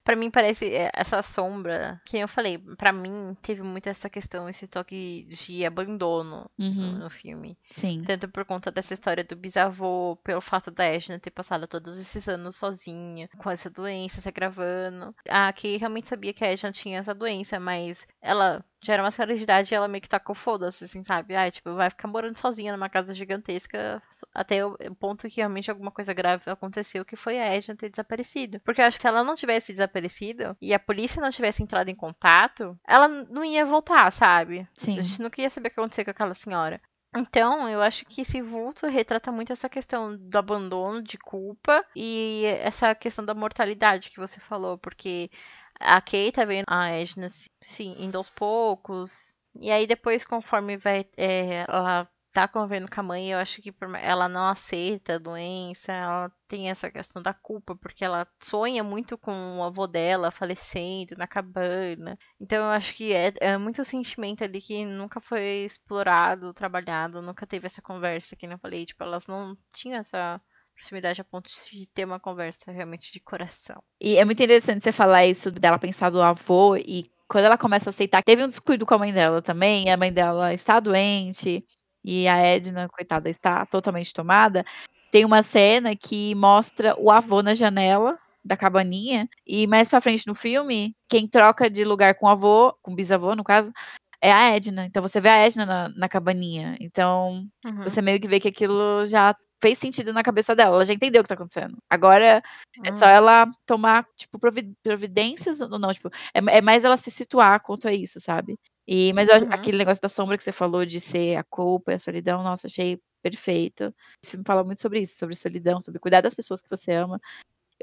Pra mim parece é, essa sombra, que eu falei, pra mim teve muito essa questão, esse toque de abandono no, Uhum, no filme. sim. Tanto por conta dessa história do bisavô, pelo fato da Edna ter passado todos esses anos sozinha, com essa doença se agravando. A Kay realmente sabia que a Edna tinha essa doença, mas ela já era uma senhora de idade e ela meio que tacou foda-se, assim, sabe? Ai, tipo, vai ficar morando sozinha numa casa gigantesca até o ponto que realmente alguma coisa grave aconteceu, que foi a Edna ter desaparecido. Porque eu acho que se ela não tivesse desaparecido e a polícia não tivesse entrado em contato, ela não ia voltar, sabe? Sim. A gente nunca ia saber o que aconteceu com aquela senhora. Então, eu acho que esse vulto retrata muito essa questão do abandono, de culpa e essa questão da mortalidade que você falou, porque a Kay tá vendo a Edna, se- indo aos poucos. E aí depois, conforme vai, é, ela tá convivendo com a mãe, eu acho que ela não aceita a doença, ela tem essa questão da culpa, porque ela sonha muito com o avô dela falecendo na cabana. Então eu acho que é, é muito sentimento ali que nunca foi explorado, trabalhado, nunca teve essa conversa, que eu falei, tipo, elas não tinham essa proximidade a ponto de ter uma conversa realmente de coração. E é muito interessante você falar isso dela pensar do avô e quando ela começa a aceitar teve um descuido com a mãe dela também, a mãe dela está doente e a Edna, coitada, está totalmente tomada. Tem uma cena que mostra o avô na janela da cabaninha e mais pra frente no filme, quem troca de lugar com o avô, com o bisavô no caso, é a Edna. Então você vê a Edna na, na cabaninha. Então Uhum. você meio que vê que aquilo já fez sentido na cabeça dela. Ela já entendeu o que tá acontecendo. Agora é só Uhum. ela tomar, tipo, provi- providências, ou não, tipo, é, é mais ela se situar quanto a isso, sabe? E, mas eu Uhum. aquele negócio da sombra que você falou de ser a culpa e a solidão, nossa, achei perfeito. Esse filme fala muito sobre isso, sobre solidão, sobre cuidar das pessoas que você ama,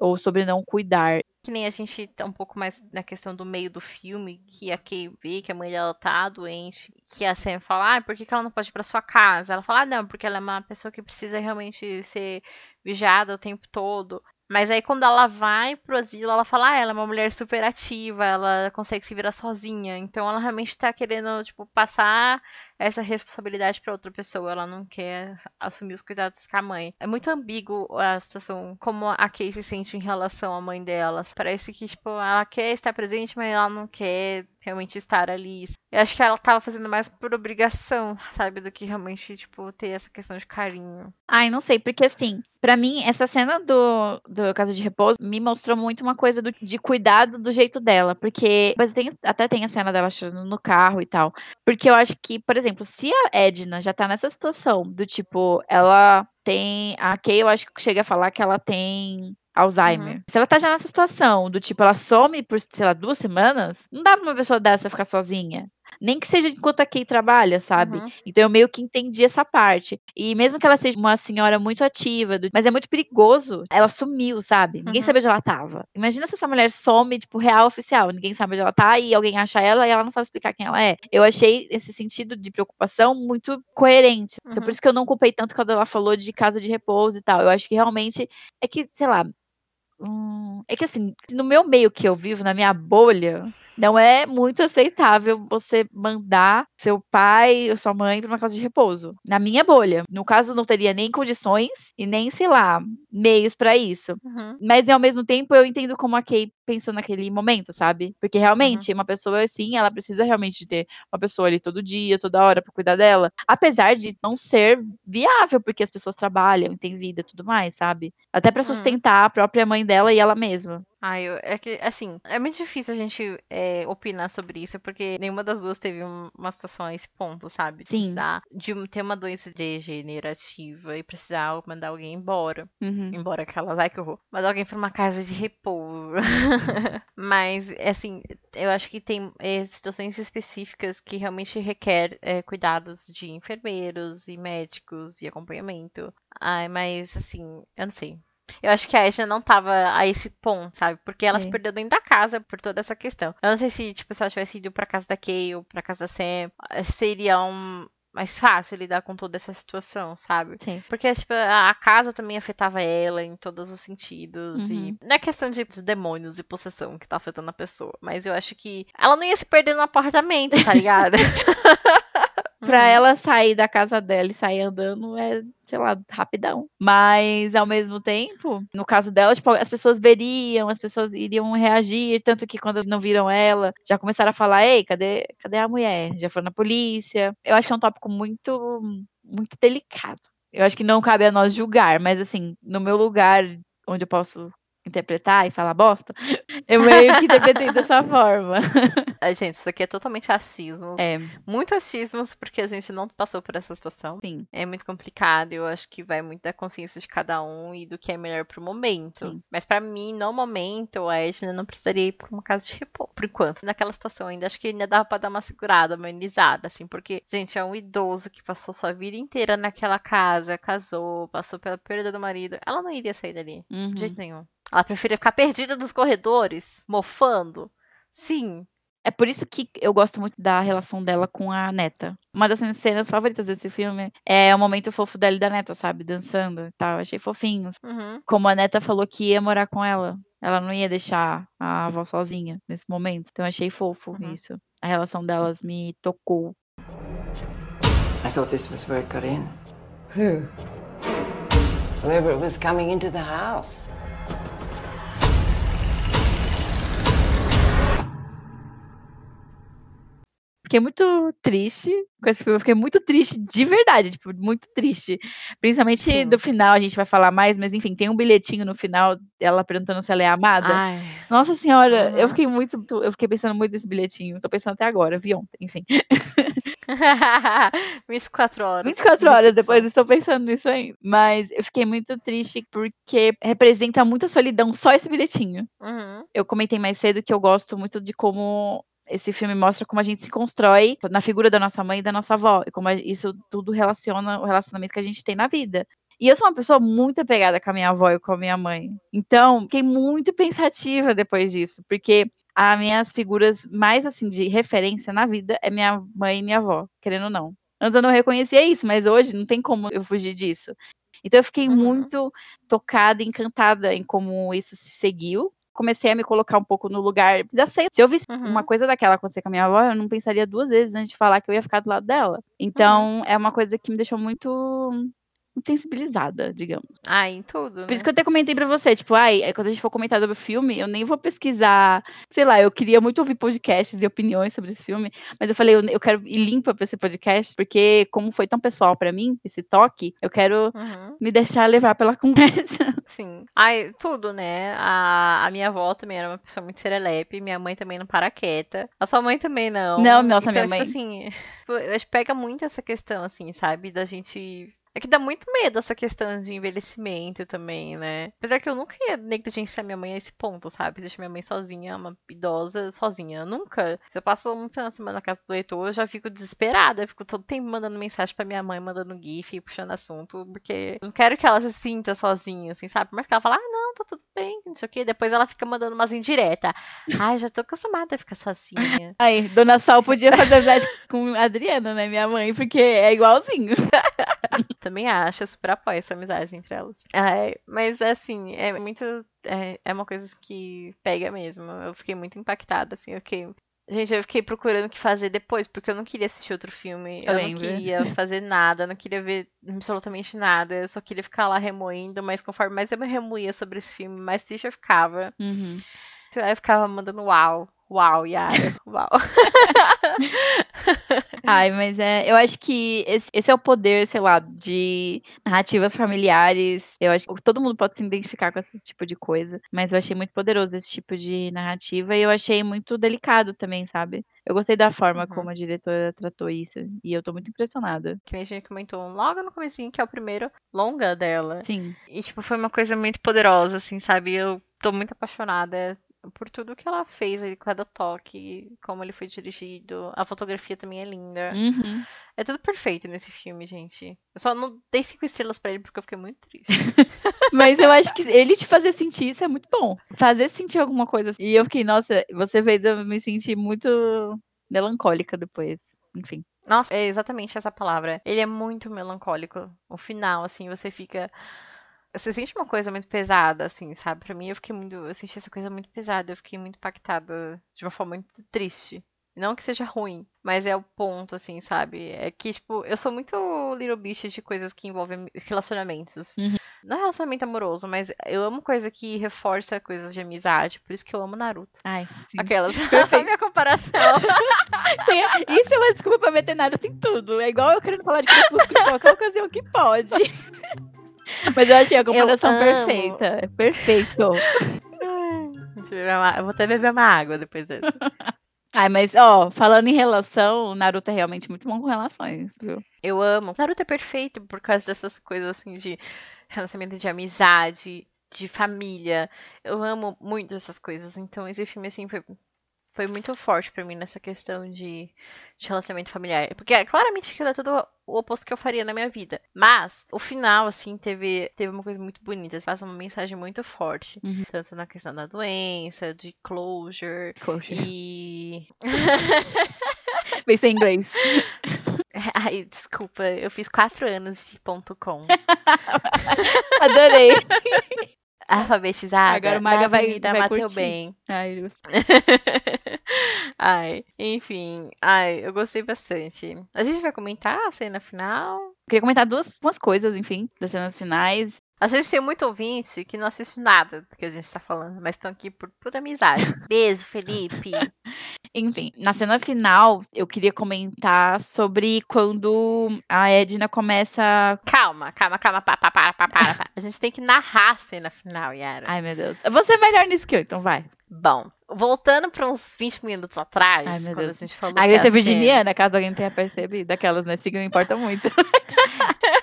ou sobre não cuidar. Que nem a gente tá um pouco mais na questão do meio do filme, que a Kay vê que a mãe dela tá doente, que a Sam fala, ah, por que, ela não pode ir pra sua casa? Ela fala, ah, não, porque ela é uma pessoa que precisa realmente ser vigiada o tempo todo. Mas aí quando ela vai pro asilo, ela fala, ah, ela é uma mulher super ativa, ela consegue se virar sozinha. Então ela realmente tá querendo, tipo, passar essa responsabilidade para outra pessoa. Ela não quer assumir os cuidados com a mãe. É muito ambíguo a situação, como a Kay se sente em relação à mãe dela. Parece que, tipo, ela quer estar presente, mas ela não quer realmente estar ali. Eu acho que ela tava fazendo mais por obrigação, sabe? Do que realmente, tipo, ter essa questão de carinho. Ai, não sei, porque assim, para mim, essa cena do, do Casa de Repouso me mostrou muito uma coisa do, de cuidado do jeito dela. Porque depois tem, até tem a cena dela chorando no carro e tal. Porque eu acho que, por exemplo, se a Edna já tá nessa situação do tipo, ela tem. A Kay, eu acho que chega a falar que ela tem Alzheimer. Uhum. Se ela tá já nessa situação, do tipo, ela some por, sei lá, duas semanas, não dá pra uma pessoa dessa ficar sozinha. Nem que seja enquanto a Kay trabalha, sabe? Uhum. Então eu meio que entendi essa parte. E mesmo que ela seja uma senhora muito ativa, mas é muito perigoso, ela sumiu, sabe? Ninguém Uhum. sabe onde ela tava. Imagina se essa mulher some, tipo, real oficial. Ninguém sabe onde ela tá e alguém acha ela e ela não sabe explicar quem ela é. Eu achei esse sentido de preocupação muito coerente. Então Uhum. por isso que eu não culpei tanto quando ela falou de casa de repouso e tal. Eu acho que realmente é que, sei lá, Hum, é que assim, no meu meio que eu vivo, na minha bolha, não é muito aceitável você mandar seu pai ou sua mãe para uma casa de repouso. Na minha bolha. No caso, não teria nem condições e nem, sei lá, meios para isso. Uhum. Mas ao mesmo tempo eu entendo como a Kay pensou naquele momento, sabe? Porque realmente, uma pessoa assim, ela precisa realmente de ter uma pessoa ali todo dia, toda hora para cuidar dela. Apesar de não ser viável, porque as pessoas trabalham, têm vida e tudo mais, sabe? Até para Uhum. sustentar a própria mãe dela e ela mesma. Ah, eu, é que, assim, é muito difícil a gente é, opinar sobre isso, porque nenhuma das duas teve um- uma situação a esse ponto, sabe? De Sim. Precisar de ter uma doença degenerativa e precisar mandar alguém embora. Uhum. Embora aquela, ai que horror. Mandar alguém pra uma casa de repouso. Mas, assim, eu acho que tem é, situações específicas que realmente requer é, cuidados de enfermeiros e médicos e acompanhamento. Ai, mas, assim, eu não sei. Eu acho que a Asha não tava a esse ponto, sabe? Porque ela se Sim. perdeu dentro da casa por toda essa questão. Eu não sei se, tipo, se ela tivesse ido pra casa da Kay ou pra casa da Sam, eh, seria um... mais fácil lidar com toda essa situação, sabe? Sim. Porque, tipo, a a casa também afetava ela em todos os sentidos. Uhum. E não é questão de, de demônios e possessão que tá afetando a pessoa. Mas eu acho que ela não ia se perder no apartamento, tá ligado? Pra Uhum. ela sair da casa dela e sair andando é, sei lá, rapidão. Mas ao mesmo tempo, no caso dela, tipo, as pessoas veriam, as pessoas iriam reagir, tanto que quando não viram ela, já começaram a falar: "Ei, cadê, cadê a mulher?". Já foram na polícia. Eu acho que é um tópico muito muito delicado. Eu acho que não cabe a nós julgar, mas assim, no meu lugar onde eu posso interpretar e falar bosta, eu meio que interpretei dessa forma. Ai, gente, isso aqui é totalmente achismo. É, Muito achismos, porque a gente não passou por essa situação. sim. É muito complicado, eu acho que vai muito da consciência de cada um e do que é melhor pro momento. Sim. Mas pra mim, no momento, a Edna não precisaria ir pra uma casa de repouso, por enquanto. Naquela situação ainda, acho que ainda dava pra dar uma segurada, uma amenizada, assim, porque, gente, é um idoso que passou sua vida inteira naquela casa, casou, passou pela perda do marido. Ela não iria sair dali, Uhum. de jeito nenhum. Ela preferia ficar perdida nos corredores, mofando. Sim. É por isso que eu gosto muito da relação dela com a neta. Uma das minhas cenas favoritas desse filme é o momento fofo dela e da neta, sabe? Dançando e tal. Achei fofinhos. Uhum. Como a neta falou que ia morar com ela. Ela não ia deixar a avó sozinha nesse momento. Então achei fofo Uhum. isso. A relação delas me tocou. I thought this was where it got in. Who? Whoever it was coming into the house. Fiquei muito triste com esse filme. Eu fiquei muito triste, de verdade. Tipo, muito triste. Principalmente Sim. do final, a gente vai falar mais, mas enfim, tem um bilhetinho no final dela perguntando se ela é amada. Ai. Nossa senhora, eu Uhum. fiquei muito. Eu fiquei pensando muito nesse bilhetinho. Tô pensando até agora, vi ontem, enfim. 24 horas. 24 de horas depois estou pensando nisso ainda. Mas eu fiquei muito triste porque representa muita solidão só esse bilhetinho. Uhum. Eu comentei mais cedo que eu gosto muito de como esse filme mostra como a gente se constrói na figura da nossa mãe e da nossa avó, e como isso tudo relaciona o relacionamento que a gente tem na vida. E eu sou uma pessoa muito apegada com a minha avó e com a minha mãe. Então, fiquei muito pensativa depois disso, porque as minhas figuras mais assim de referência na vida é minha mãe e minha avó, querendo ou não. Antes eu não reconhecia isso, mas hoje não tem como eu fugir disso. Então eu fiquei Uhum. muito tocada, encantada em como isso se seguiu. Comecei a me colocar um pouco no lugar da Sam. Se eu visse Uhum. uma coisa daquela acontecer com a minha avó, eu não pensaria duas vezes antes de falar que eu ia ficar do lado dela. Então, é uma coisa que me deixou muito sensibilizada, digamos. Ah, em tudo, né? Por isso que eu até comentei pra você, tipo, ai, aí quando a gente for comentar sobre o filme, eu nem vou pesquisar, sei lá, eu queria muito ouvir podcasts e opiniões sobre esse filme, mas eu falei, eu, eu quero ir limpa pra esse podcast, porque como foi tão pessoal pra mim, esse toque, eu quero Uhum. me deixar levar pela conversa. Sim. Ai, tudo, né? A, a minha avó também era uma pessoa muito serelepe, minha mãe também não para quieta. A sua mãe também não. Não, nossa, então, minha tipo mãe- assim, eu acho que pega muito essa questão, assim, sabe? Da gente. É que dá muito medo essa questão de envelhecimento também, né? Apesar que eu nunca ia negligenciar minha mãe a esse ponto, sabe? Deixar minha mãe sozinha, uma idosa sozinha. Nunca. Se eu passo muita semana na casa do leitor, eu já fico desesperada. Eu fico todo tempo mandando mensagem pra minha mãe, mandando gif, puxando assunto, porque eu não quero que ela se sinta sozinha, assim, sabe? Mas que ela fala, ah, não, tá tudo bem, não sei o quê. Depois ela fica mandando umas indiretas. Ai, já tô acostumada a ficar sozinha. Aí, Dona Sal podia fazer amizade com a Adriana, né, minha mãe, porque é igualzinho. Também acho, eu super apoio essa amizade entre elas. Ai, mas assim, é muito. É, é uma coisa que pega mesmo. Eu fiquei muito impactada, assim, eu fiquei. Gente, eu fiquei procurando o que fazer depois, porque eu não queria assistir outro filme. Eu Eu, não queria fazer nada, eu não queria ver absolutamente nada. Eu só queria ficar lá remoendo, mas conforme mais eu me remoía sobre esse filme, mais triste eu ficava. Uhum. Aí eu ficava mandando uau, uau, Yara, uau. Ai, mas é, eu acho que esse, esse é o poder, sei lá, de narrativas familiares. Eu acho que todo mundo pode se identificar com esse tipo de coisa, mas eu achei muito poderoso esse tipo de narrativa e eu achei muito delicado também, sabe? Eu gostei da forma Uhum. como a diretora tratou isso e eu tô muito impressionada. Que nem a gente comentou logo no comecinho, que é o primeiro longa dela. Sim. E, tipo, foi uma coisa muito poderosa, assim, sabe? Eu tô muito apaixonada por tudo que ela fez ali, cada toque, como ele foi dirigido. A fotografia também é linda. Uhum. É tudo perfeito nesse filme, gente. Eu só não dei cinco estrelas pra ele porque eu fiquei muito triste. Mas eu acho que ele te fazer sentir isso é muito bom. Fazer sentir alguma coisa assim. E eu fiquei, nossa, você fez eu me sentir muito melancólica depois. Enfim. Nossa, é exatamente essa palavra. Ele é muito melancólico. O final, assim, você fica. Você sente uma coisa muito pesada, assim, sabe? Pra mim, eu fiquei muito. Eu senti essa coisa muito pesada. Eu fiquei muito impactada de uma forma muito triste. Não que seja ruim, mas é o ponto, assim, sabe? É que, tipo, eu sou muito little bitch de coisas que envolvem relacionamentos. Uhum. Não é relacionamento amoroso, mas eu amo coisa que reforça coisas de amizade. Por isso que eu amo Naruto. Ai, sim. Aquelas. Perfeito. minha comparação. Isso é uma desculpa pra meter nada em tudo. É igual eu querendo falar de crepúsculo em qualquer ocasião que pode. Mas eu achei a comparação perfeita. É perfeito. Eu vou até beber uma água depois dessa. Ai, mas, ó, falando em relação, o Naruto é realmente muito bom com relações, viu? Eu amo. Naruto é perfeito por causa dessas coisas assim de relacionamento de amizade, de família. Eu amo muito essas coisas. Então esse filme assim foi foi muito forte pra mim nessa questão de, de relacionamento familiar. Porque é, claramente aquilo é tudo o oposto que eu faria na minha vida. Mas o final, assim, teve, teve uma coisa muito bonita. Passa uma mensagem muito forte. Uhum. Tanto na questão da doença, de closure. Poxa, E. pensei em inglês. Ai, desculpa, eu fiz quatro anos de ponto .com. Adorei. Alfabetizada. Agora o Maga vai- vai Mateu curtir. bem. Ai, ai, enfim. Ai, eu gostei bastante. A gente vai comentar a cena final? Queria comentar duas umas coisas, enfim, das cenas finais. A gente tem muito ouvinte que não assiste nada do que a gente tá falando, mas estão aqui por pura amizade. Beijo, Felipe. Enfim, na cena final, eu queria comentar sobre quando a Edna começa. Calma, calma, calma. Para, para, para, para, para. para. A gente tem que narrar a cena final, Yara. Ai, meu Deus. Você é melhor nisso que eu, então vai. Bom, voltando para uns 20 minutos atrás, Ai, quando Deus. a gente falou A cena- virginiana, caso alguém tenha percebido, daquelas, né? Signo não importa muito.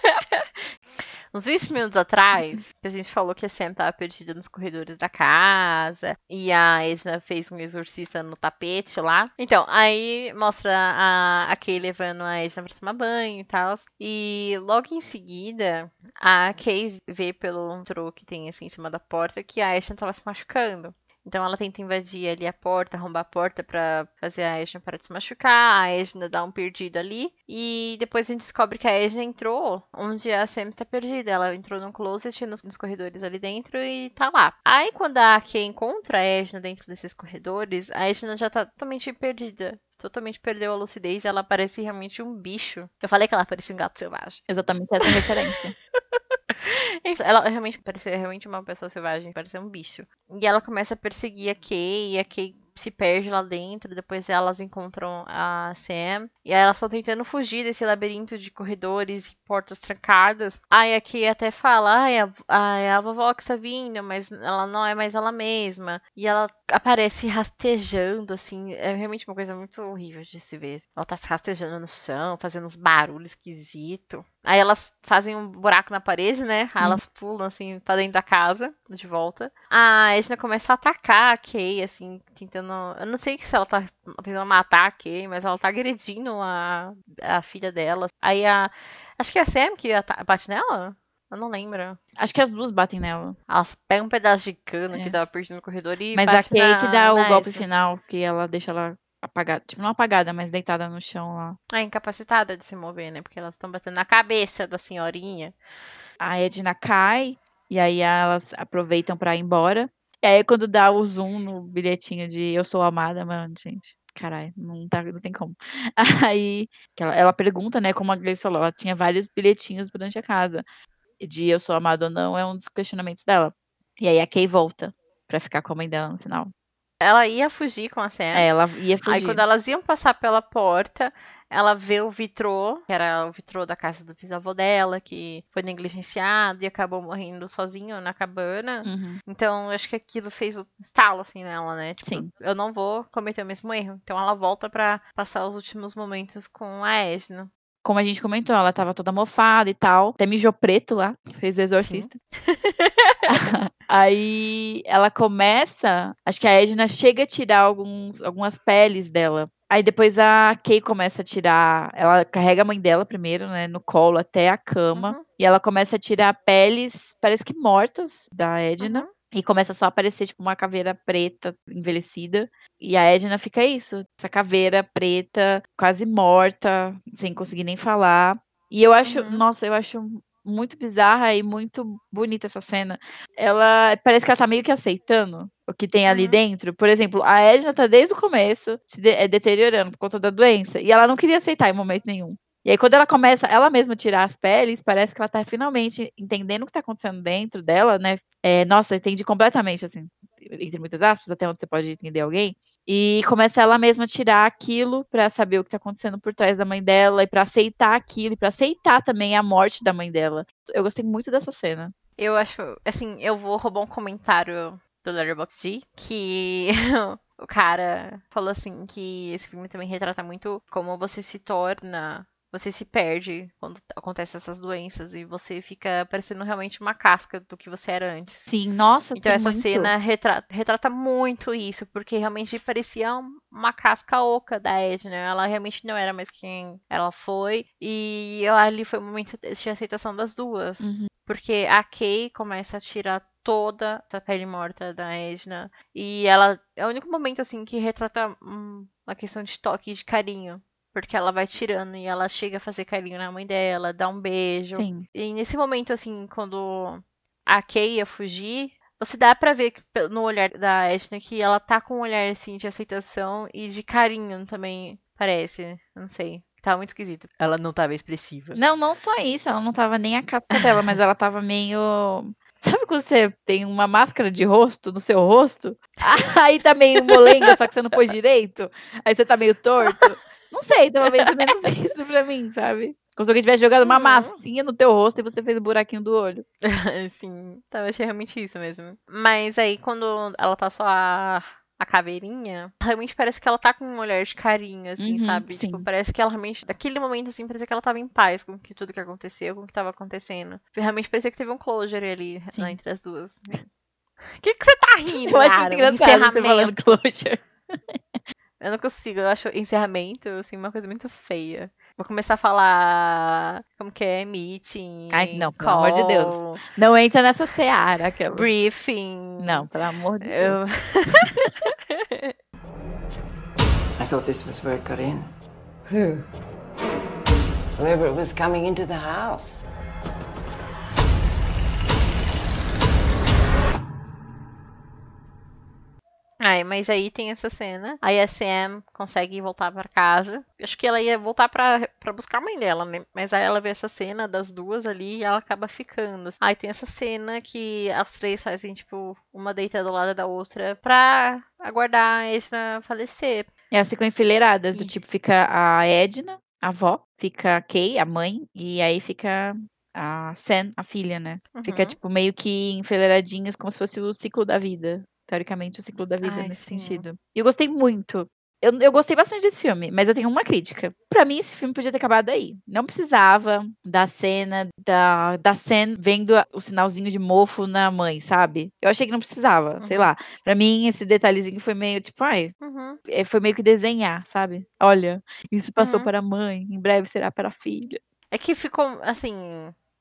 uns 20 minutos atrás, a gente falou que a Sam tava perdida nos corredores da casa, e a Edna fez um exorcista no tapete lá. Então, aí mostra a, a Kay levando a Edna pra tomar banho e tal. E logo em seguida, a Kay vê pelo tro que tem assim em cima da porta que a Edna tava se machucando. Então ela tenta invadir ali a porta, arrombar a porta pra fazer a Edna parar de se machucar. A Edna dá um perdido ali. E depois a gente descobre que a Edna entrou onde a Sam está perdida. Ela entrou num closet nos, nos corredores ali dentro e tá lá. Aí quando a Kay encontra a Edna dentro desses corredores, a Edna já tá totalmente perdida totalmente perdeu a lucidez. Ela parece realmente um bicho. Eu falei que ela parecia um gato selvagem. Exatamente essa referência. ela realmente parecia realmente uma pessoa selvagem, parecia um bicho. E ela começa a perseguir a Kay, e a Kay se perde lá dentro, depois elas encontram a Sam, e aí elas estão tentando fugir desse labirinto de corredores e portas trancadas. Aí aqui até fala, ai, a, a, a vovó que está vindo, mas ela não é mais ela mesma. E ela aparece rastejando, assim, é realmente uma coisa muito horrível de se ver. Ela tá se rastejando no chão, fazendo uns barulhos esquisitos. Aí elas fazem um buraco na parede, né? Aí elas pulam, assim, pra dentro da casa, de volta. A Edna começa a atacar a Kay, assim, tentando. Eu não sei se ela tá tentando matar a Kay, mas ela tá agredindo a, a filha dela. Aí a. Acho que é a Sam que bate nela? Eu não lembro. Acho que as duas batem nela. Elas pegam um pedaço de cano é. que tava perdido no corredor e. Mas a Kay na, que dá o golpe Edna. final, que ela deixa ela apagada. Tipo, não apagada, mas deitada no chão lá. É incapacitada de se mover, né? Porque elas estão batendo na cabeça da senhorinha. A Edna cai, e aí elas aproveitam pra ir embora. E aí quando dá o zoom no bilhetinho de Eu Sou Amada, mano, gente. Caralho, não, tá, não tem como. Aí ela, ela pergunta, né, como a Grace falou, ela tinha vários bilhetinhos durante a casa. De Eu Sou Amada ou não é um dos questionamentos dela. E aí a Kay volta pra ficar com a mãe dela no final. Ela ia fugir com a Sam. É, ela ia fugir. Aí quando elas iam passar pela porta, ela vê o vitrô, que era o vitrô da casa do bisavô dela, que foi negligenciado e acabou morrendo sozinho na cabana. Uhum. Então, acho que aquilo fez o estalo, assim, nela, né? Tipo, Sim. eu não vou cometer o mesmo erro. Então, ela volta pra passar os últimos momentos com a Edna. Como a gente comentou, ela tava toda mofada e tal. Até mijou preto lá, fez o exorcista. Aí ela começa. Acho que a Edna chega a tirar alguns, algumas peles dela. Aí depois a Kay começa a tirar. Ela carrega a mãe dela primeiro, né? No colo até a cama. Uhum. E ela começa a tirar peles, parece que mortas, da Edna. Uhum. E começa só a aparecer, tipo, uma caveira preta envelhecida. E a Edna fica isso, essa caveira preta, quase morta, sem conseguir nem falar. E eu acho, Uhum. nossa, eu acho muito bizarra e muito bonita essa cena. Ela parece que ela tá meio que aceitando o que tem ali Uhum. dentro. Por exemplo, a Edna tá desde o começo se de- é, deteriorando por conta da doença. E ela não queria aceitar em momento nenhum. E aí, quando ela começa ela mesma a tirar as peles, parece que ela tá finalmente entendendo o que tá acontecendo dentro dela, né? É, nossa, entendi completamente, assim, entre muitas aspas, até onde você pode entender alguém. E começa ela mesma a tirar aquilo pra saber o que tá acontecendo por trás da mãe dela e pra aceitar aquilo e pra aceitar também a morte da mãe dela. Eu gostei muito dessa cena. Eu acho, assim, eu vou roubar um comentário do Letterboxd que o cara falou assim que esse filme também retrata muito como você se torna, você se perde quando acontecem essas doenças e você fica parecendo realmente uma casca do que você era antes. Sim, nossa, Então essa muito. cena retrata, retrata muito isso, porque realmente parecia um- uma casca oca da Edna. Ela realmente não era mais quem ela foi. E ali foi o momento de aceitação das duas. Uhum. Porque a Kay começa a tirar toda essa pele morta da Edna. E ela é o único momento assim que retrata hum, uma questão de toque e de carinho. Porque ela vai tirando e ela chega a fazer carinho na mãe dela, dá um beijo. Sim. E nesse momento, assim, quando a Kay ia fugir, você dá pra ver no olhar da Edna que ela tá com um olhar, assim, de aceitação e de carinho também, parece. Não sei. Tava muito esquisito. Ela não tava expressiva. Não, não só isso, ela não tava nem a casca dela, mas ela tava meio. Sabe quando você tem uma máscara de rosto no seu rosto? Aí tá meio molenga, só que você não pôs direito. Aí você tá meio torto. Não sei, tava ou menos isso pra mim, sabe? Como se alguém tivesse jogado uma Uhum. massinha no teu rosto e você fez o buraquinho do olho. Sim, tá, eu achei realmente isso mesmo. Mas aí, quando ela tá só a, a caveirinha, realmente parece que ela tá com um olhar de carinho, assim, Uhum, sabe? sim. Tipo, parece que ela realmente, naquele momento, assim, parecia que ela tava em paz com que tudo que aconteceu, com o que tava acontecendo. Realmente parecia que teve um closure ali né, entre as duas. O que, que você tá rindo, Eu acho cara? Um engraçado você falando closure. Eu não consigo, eu acho encerramento, assim, uma coisa muito feia. Vou começar a falar como que é, meeting, Ai, não, pelo amor de Deus. Não entra nessa seara. Aquela. briefing. Não, pelo amor de Deus. Eu... I thought this was where it got in. Who? Whoever it was coming into the house. Ai, mas aí tem essa cena. Aí a Sam consegue voltar pra casa. Acho que ela ia voltar pra, pra buscar a mãe dela, né? Mas aí ela vê essa cena das duas ali e ela acaba ficando. Aí tem essa cena que as três fazem, tipo, uma deita do lado da outra pra aguardar a Edna falecer. E elas ficam enfileiradas, do tipo, fica a Edna, a avó, fica a Kay, a mãe, e aí fica a Sam, a filha, né? Fica, Uhum. tipo, meio que enfileiradinhas, como se fosse o ciclo da vida. Teoricamente, o ciclo da vida Ai, nesse sim. sentido. E eu gostei muito. Eu, eu gostei bastante desse filme, mas eu tenho uma crítica. Pra mim, esse filme podia ter acabado aí. Não precisava da cena da, da Sam vendo o sinalzinho de mofo na mãe, sabe? Eu achei que não precisava, sei Uhum. lá. Pra mim, esse detalhezinho foi meio tipo, ai, Uhum. é, foi meio que desenhar, sabe? Olha, isso passou Uhum. para a mãe, em breve será para a filha. É que ficou, assim,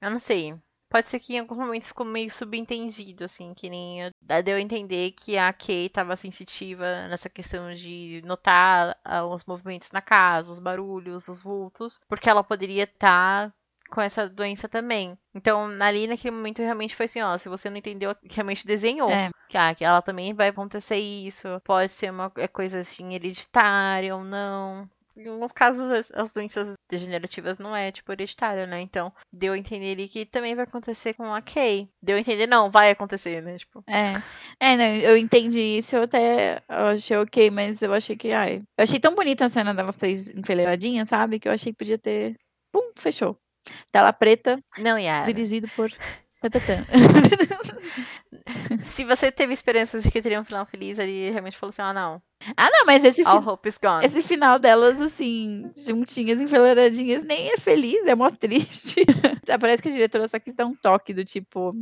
eu não sei. Pode ser que em alguns momentos ficou meio subentendido, assim, que nem eu- deu a entender que a Kay tava sensitiva nessa questão de notar ah, os movimentos na casa, os barulhos, os vultos, porque ela poderia estar com essa doença também. Então, ali naquele momento realmente foi assim, ó, se você não entendeu, realmente desenhou. É. Que, ah, que ela também vai acontecer isso, pode ser uma é coisa assim hereditária ou não. Em alguns casos, as, as doenças degenerativas não é, tipo, hereditária, né? Então, deu a entender ali que também vai acontecer com a Kay. Deu a entender, não, vai acontecer, né? Tipo, É, é, não, eu entendi isso, eu até achei ok, mas eu achei que, ai, eu achei tão bonita a cena delas três enfileiradinhas, sabe? Que eu achei que podia ter, pum, fechou. Tela preta, não, Yara. dirigido por. Se você teve esperanças de que teria um final feliz, ele realmente falou assim, ah, não, ah, não, mas esse, all hope is gone. esse final delas, assim, juntinhas, enfileiradinhas, nem é feliz, é mó triste. Parece que a diretora só quis dar um toque do tipo,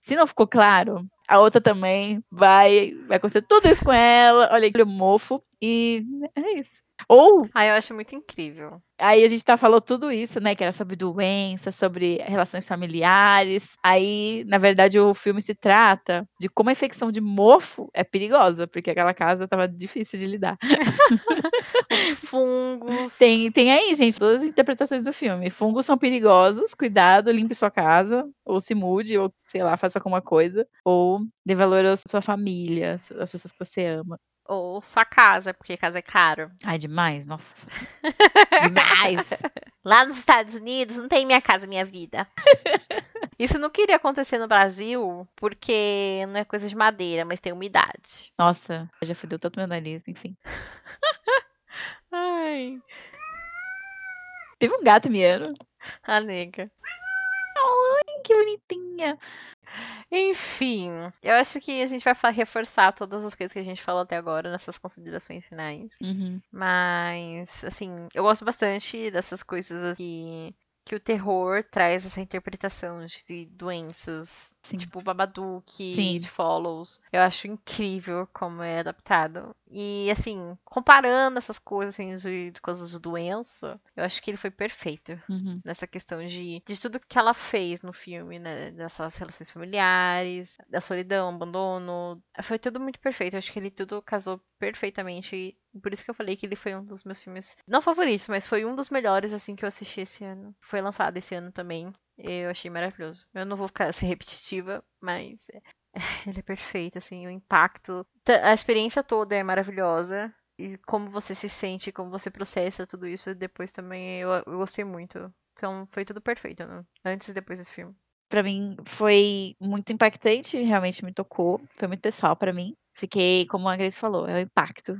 se não ficou claro, a outra também vai, vai acontecer tudo isso com ela, olha aquele mofo, e é isso. Ou Ah, eu acho muito incrível. Aí a gente tá falou tudo isso, né? Que era sobre doença, sobre relações familiares. Aí, na verdade, o filme se trata de como a infecção de mofo é perigosa, porque aquela casa tava difícil de lidar. Os fungos. Tem, tem aí, gente, todas as interpretações do filme. Fungos são perigosos, cuidado, limpe sua casa, ou se mude, ou sei lá, faça alguma coisa, ou dê valor à sua família, às pessoas que você ama. Ou sua casa, porque casa é caro. Ai, demais, nossa. demais. Lá nos Estados Unidos não tem minha casa, minha vida. Isso não queria acontecer no Brasil, porque não é coisa de madeira, mas tem umidade. Nossa, já fudeu tanto meu nariz, enfim. Ai, Teve um gato miando. a nega. Ai, que bonitinha. Enfim, eu acho que a gente vai reforçar todas as coisas que a gente falou até agora nessas considerações finais. Uhum. Mas, assim, eu gosto bastante dessas coisas que, que o terror traz essa interpretação de doenças, Sim. tipo Babadook, Sim. It Follows. Eu acho incrível como é adaptado. E, assim, comparando essas coisas, assim, de, de coisas de doença, eu acho que ele foi perfeito Uhum. nessa questão de, de tudo que ela fez no filme, né? Dessas relações familiares, da solidão, abandono. Foi tudo muito perfeito. Eu acho que ele tudo casou perfeitamente. Por isso que eu falei que ele foi um dos meus filmes. Não favoritos, mas foi um dos melhores, assim, que eu assisti esse ano. Foi lançado esse ano também. Eu achei maravilhoso. Eu não vou ficar ser repetitiva, mas. é- Ele é perfeito, assim, o impacto. A experiência toda é maravilhosa. E como você se sente, como você processa tudo isso depois também, eu, eu gostei muito. Então foi tudo perfeito, né? Antes e depois desse filme. Pra mim foi muito impactante, realmente me tocou. Foi muito pessoal pra mim. Fiquei, como a Grace falou, é o impacto.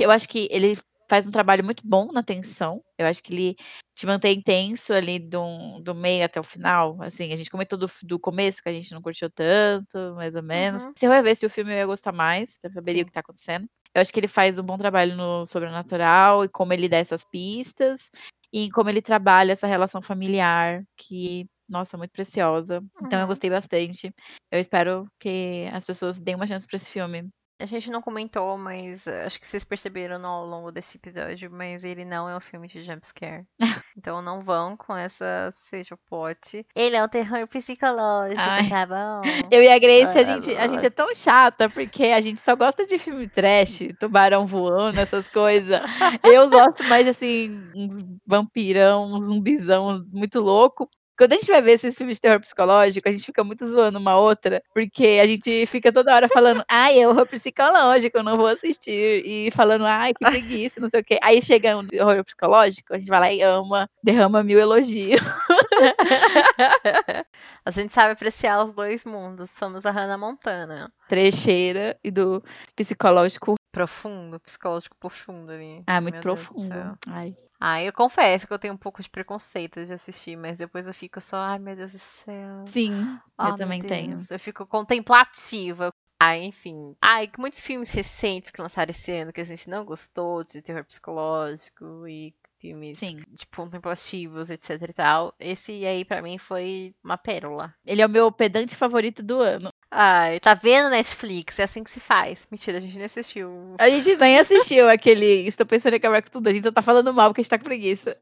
Eu acho que ele faz um trabalho muito bom na tensão. Eu acho que ele te mantém tenso ali do, do meio até o final. Assim, a gente comentou do, do começo que a gente não curtiu tanto, mais ou menos. Uhum. Se eu revesse o filme, eu ia gostar mais, eu saberia Sim. o que tá acontecendo. Eu acho que ele faz um bom trabalho no sobrenatural e como ele dá essas pistas e como ele trabalha essa relação familiar que, nossa, muito preciosa. Então eu Uhum. gostei bastante. Eu espero que as pessoas deem uma chance pra esse filme. A gente não comentou, mas eh, acho que vocês perceberam ao longo desse episódio, mas ele não é um filme de jumpscare. então não vão com essa seja o pote. Ele é um terror psicológico, Ai. tá bom? Eu e a Grace, a Ah, gente, a gente é tão chata, porque a gente só gosta de filme trash, tubarão voando, essas coisas. Eu gosto mais, assim, uns vampirão, uns zumbizão muito louco. Quando a gente vai ver esses filmes de terror psicológico, a gente fica muito zoando uma outra, porque a gente fica toda hora falando, ai, é horror psicológico, eu não vou assistir. E falando, ai, que preguiça, não sei o quê. Aí chega um horror psicológico, a gente vai lá e ama, derrama mil elogios. a gente sabe apreciar os dois mundos. Somos a Hannah Montana. Trecheira e do psicológico. Profundo, psicológico profundo ali. Ah, muito Meu profundo. Ai. Ah, eu confesso que eu tenho um pouco de preconceito de assistir, mas depois eu fico só, ai meu Deus do céu. Sim, Ah, eu também tenho. Deus, Eu fico contemplativa. Ah, enfim. Ai, que muitos filmes recentes que lançaram esse ano que a gente não gostou, de terror psicológico e filmes Sim. de contemplativos, etc e tal. Esse aí pra mim foi uma pérola. Ele é o meu pedante favorito do ano. Ai, tá vendo Netflix? É assim que se faz. Mentira, a gente nem assistiu. A gente nem assistiu aquele Estou pensando em acabar com tudo. A gente só tá falando mal porque a gente tá com preguiça.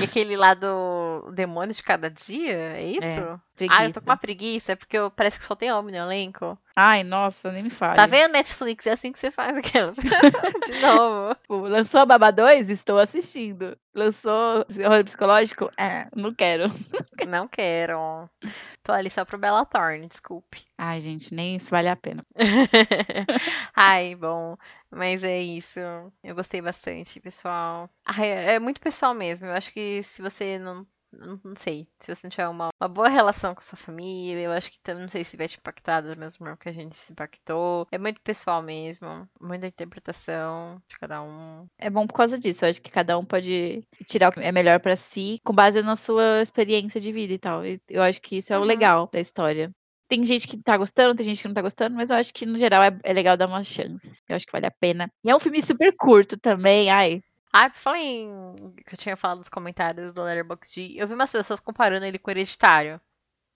E aquele lá do Demônio de Cada Dia, é isso? Ah, eu tô com uma preguiça, porque eu, parece que só tem homem no elenco. Ai, nossa, nem me fale. Tá vendo Netflix? É assim que você faz aquelas. De novo. Tipo, lançou Baba 2? Estou assistindo. Lançou horror psicológico? É, não quero. Não quero. Tô ali só pro Bella Thorne, desculpe. Ai, gente, nem isso vale a pena. Ai, bom. Mas é isso. Eu gostei bastante, pessoal. Ai, é é muito pessoal mesmo. Eu acho que se você não. Não não sei. Se você não tiver uma, uma boa relação com a sua família, eu acho que também não sei se vai te impactar da mesma forma que a gente se impactou. É muito pessoal mesmo. Muita interpretação de cada um. É bom por causa disso. Eu acho que cada um pode tirar o que é melhor pra si com base na sua experiência de vida e tal. E eu acho que isso é o Uhum. legal da história. Tem gente que tá gostando, tem gente que não tá gostando, mas eu acho que no geral é, é legal dar uma chance. Eu acho que vale a pena. E é um filme super curto também. Ai, Ah, por falar em. que eu tinha falado nos comentários do Letterboxd, eu vi umas pessoas comparando ele com Hereditário.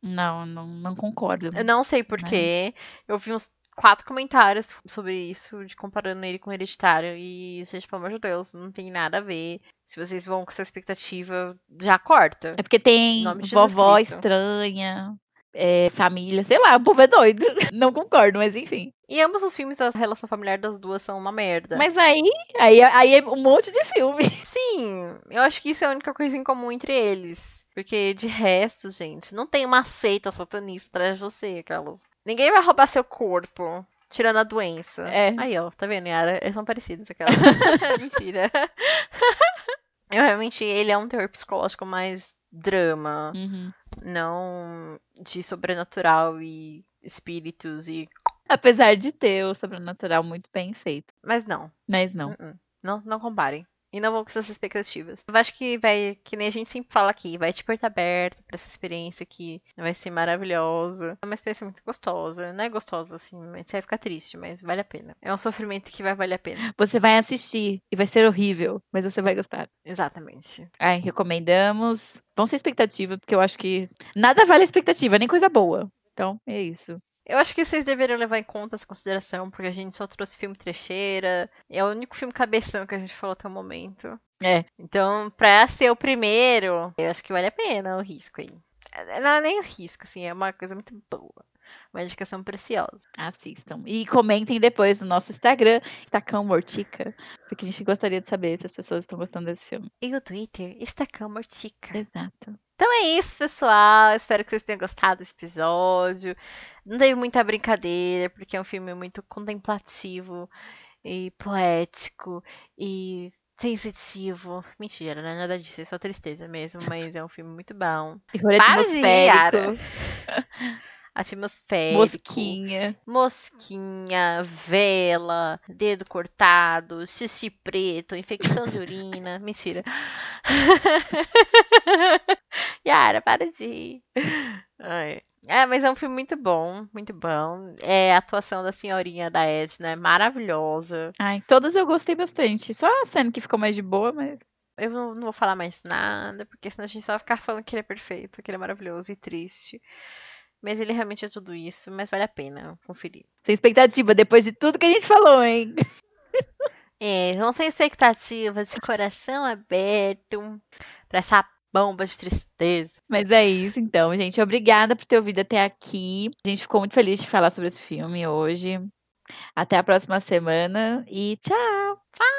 não, não, não concordo. Eu não sei porquê. Eu vi uns quatro comentários sobre isso, de comparando ele com Hereditário. E, gente, pelo amor de Deus, não tem nada a ver. Se vocês vão com essa expectativa, já corta. É porque tem vovó Cristo. estranha, é, família, sei lá, o povo é doido. Não concordo, mas enfim. E ambos os filmes, a relação familiar das duas são uma merda. Mas aí, aí, aí é um monte de filme. Sim, eu acho que isso é a única coisa em comum entre eles. Porque de resto, gente, não tem uma seita satanista atrás de você, aquelas. Ninguém vai roubar seu corpo. Tirando a doença. É. Aí, ó, tá vendo, Yara? Eles são parecidos, aquelas. Mentira. eu realmente, ele é um terror psicológico mais drama. Uhum. Não de sobrenatural e espíritos e. Apesar de ter o sobrenatural muito bem feito. Mas não. Mas não. Uh-uh. Não, não comparem. E não vão com essas expectativas. Eu acho que vai, que nem a gente sempre fala aqui, vai de porta aberta pra essa experiência que vai ser maravilhosa. É uma experiência muito gostosa. Não é gostosa assim, mas você vai ficar triste, mas vale a pena. É um sofrimento que vai valer a pena. Você vai assistir e vai ser horrível, mas você vai gostar. Exatamente. Ai, recomendamos. Vão sem expectativa, porque eu acho que nada vale a expectativa, nem coisa boa. Então, é isso. Eu acho que vocês deveriam levar em conta essa consideração, porque a gente só trouxe filme trecheira. É o único filme cabeção que a gente falou até o momento. É. Então, pra ser o primeiro, eu acho que vale a pena o risco aí. É, Não é nem o risco, assim, é uma coisa muito boa. Uma indicação preciosa. Assistam. E comentem depois no nosso Instagram, Estacão Mortica, porque a gente gostaria de saber se as pessoas estão gostando desse filme. E o Twitter, Estacão Mortica. Exato. Então é isso, pessoal. Espero que vocês tenham gostado desse episódio. Não teve muita brincadeira, porque é um filme muito contemplativo e poético e sensitivo. Mentira, não é nada disso, é só tristeza mesmo, mas é um filme muito bom. Terror Para de Yara. atmosférico, mosquinha. Mosquinha, vela, dedo cortado, xixi preto, infecção de urina. Mentira. Yara, para de ir. Ai. É, mas é um filme muito bom, muito bom. É, a atuação da senhorinha da Edna é maravilhosa. Ai, todas eu gostei bastante. Só a cena que ficou mais de boa, mas. Eu não, não vou falar mais nada, porque senão a gente só vai ficar falando que ele é perfeito, que ele é maravilhoso e triste. Mas ele realmente é tudo isso, mas vale a pena conferir. Sem expectativa, depois de tudo que a gente falou, hein? É, vamos sem expectativas, de coração aberto pra essa bomba de tristeza. Mas é isso, então, gente. Obrigada por ter ouvido até aqui. A gente ficou muito feliz de falar sobre esse filme hoje. Até a próxima semana e tchau! Tchau!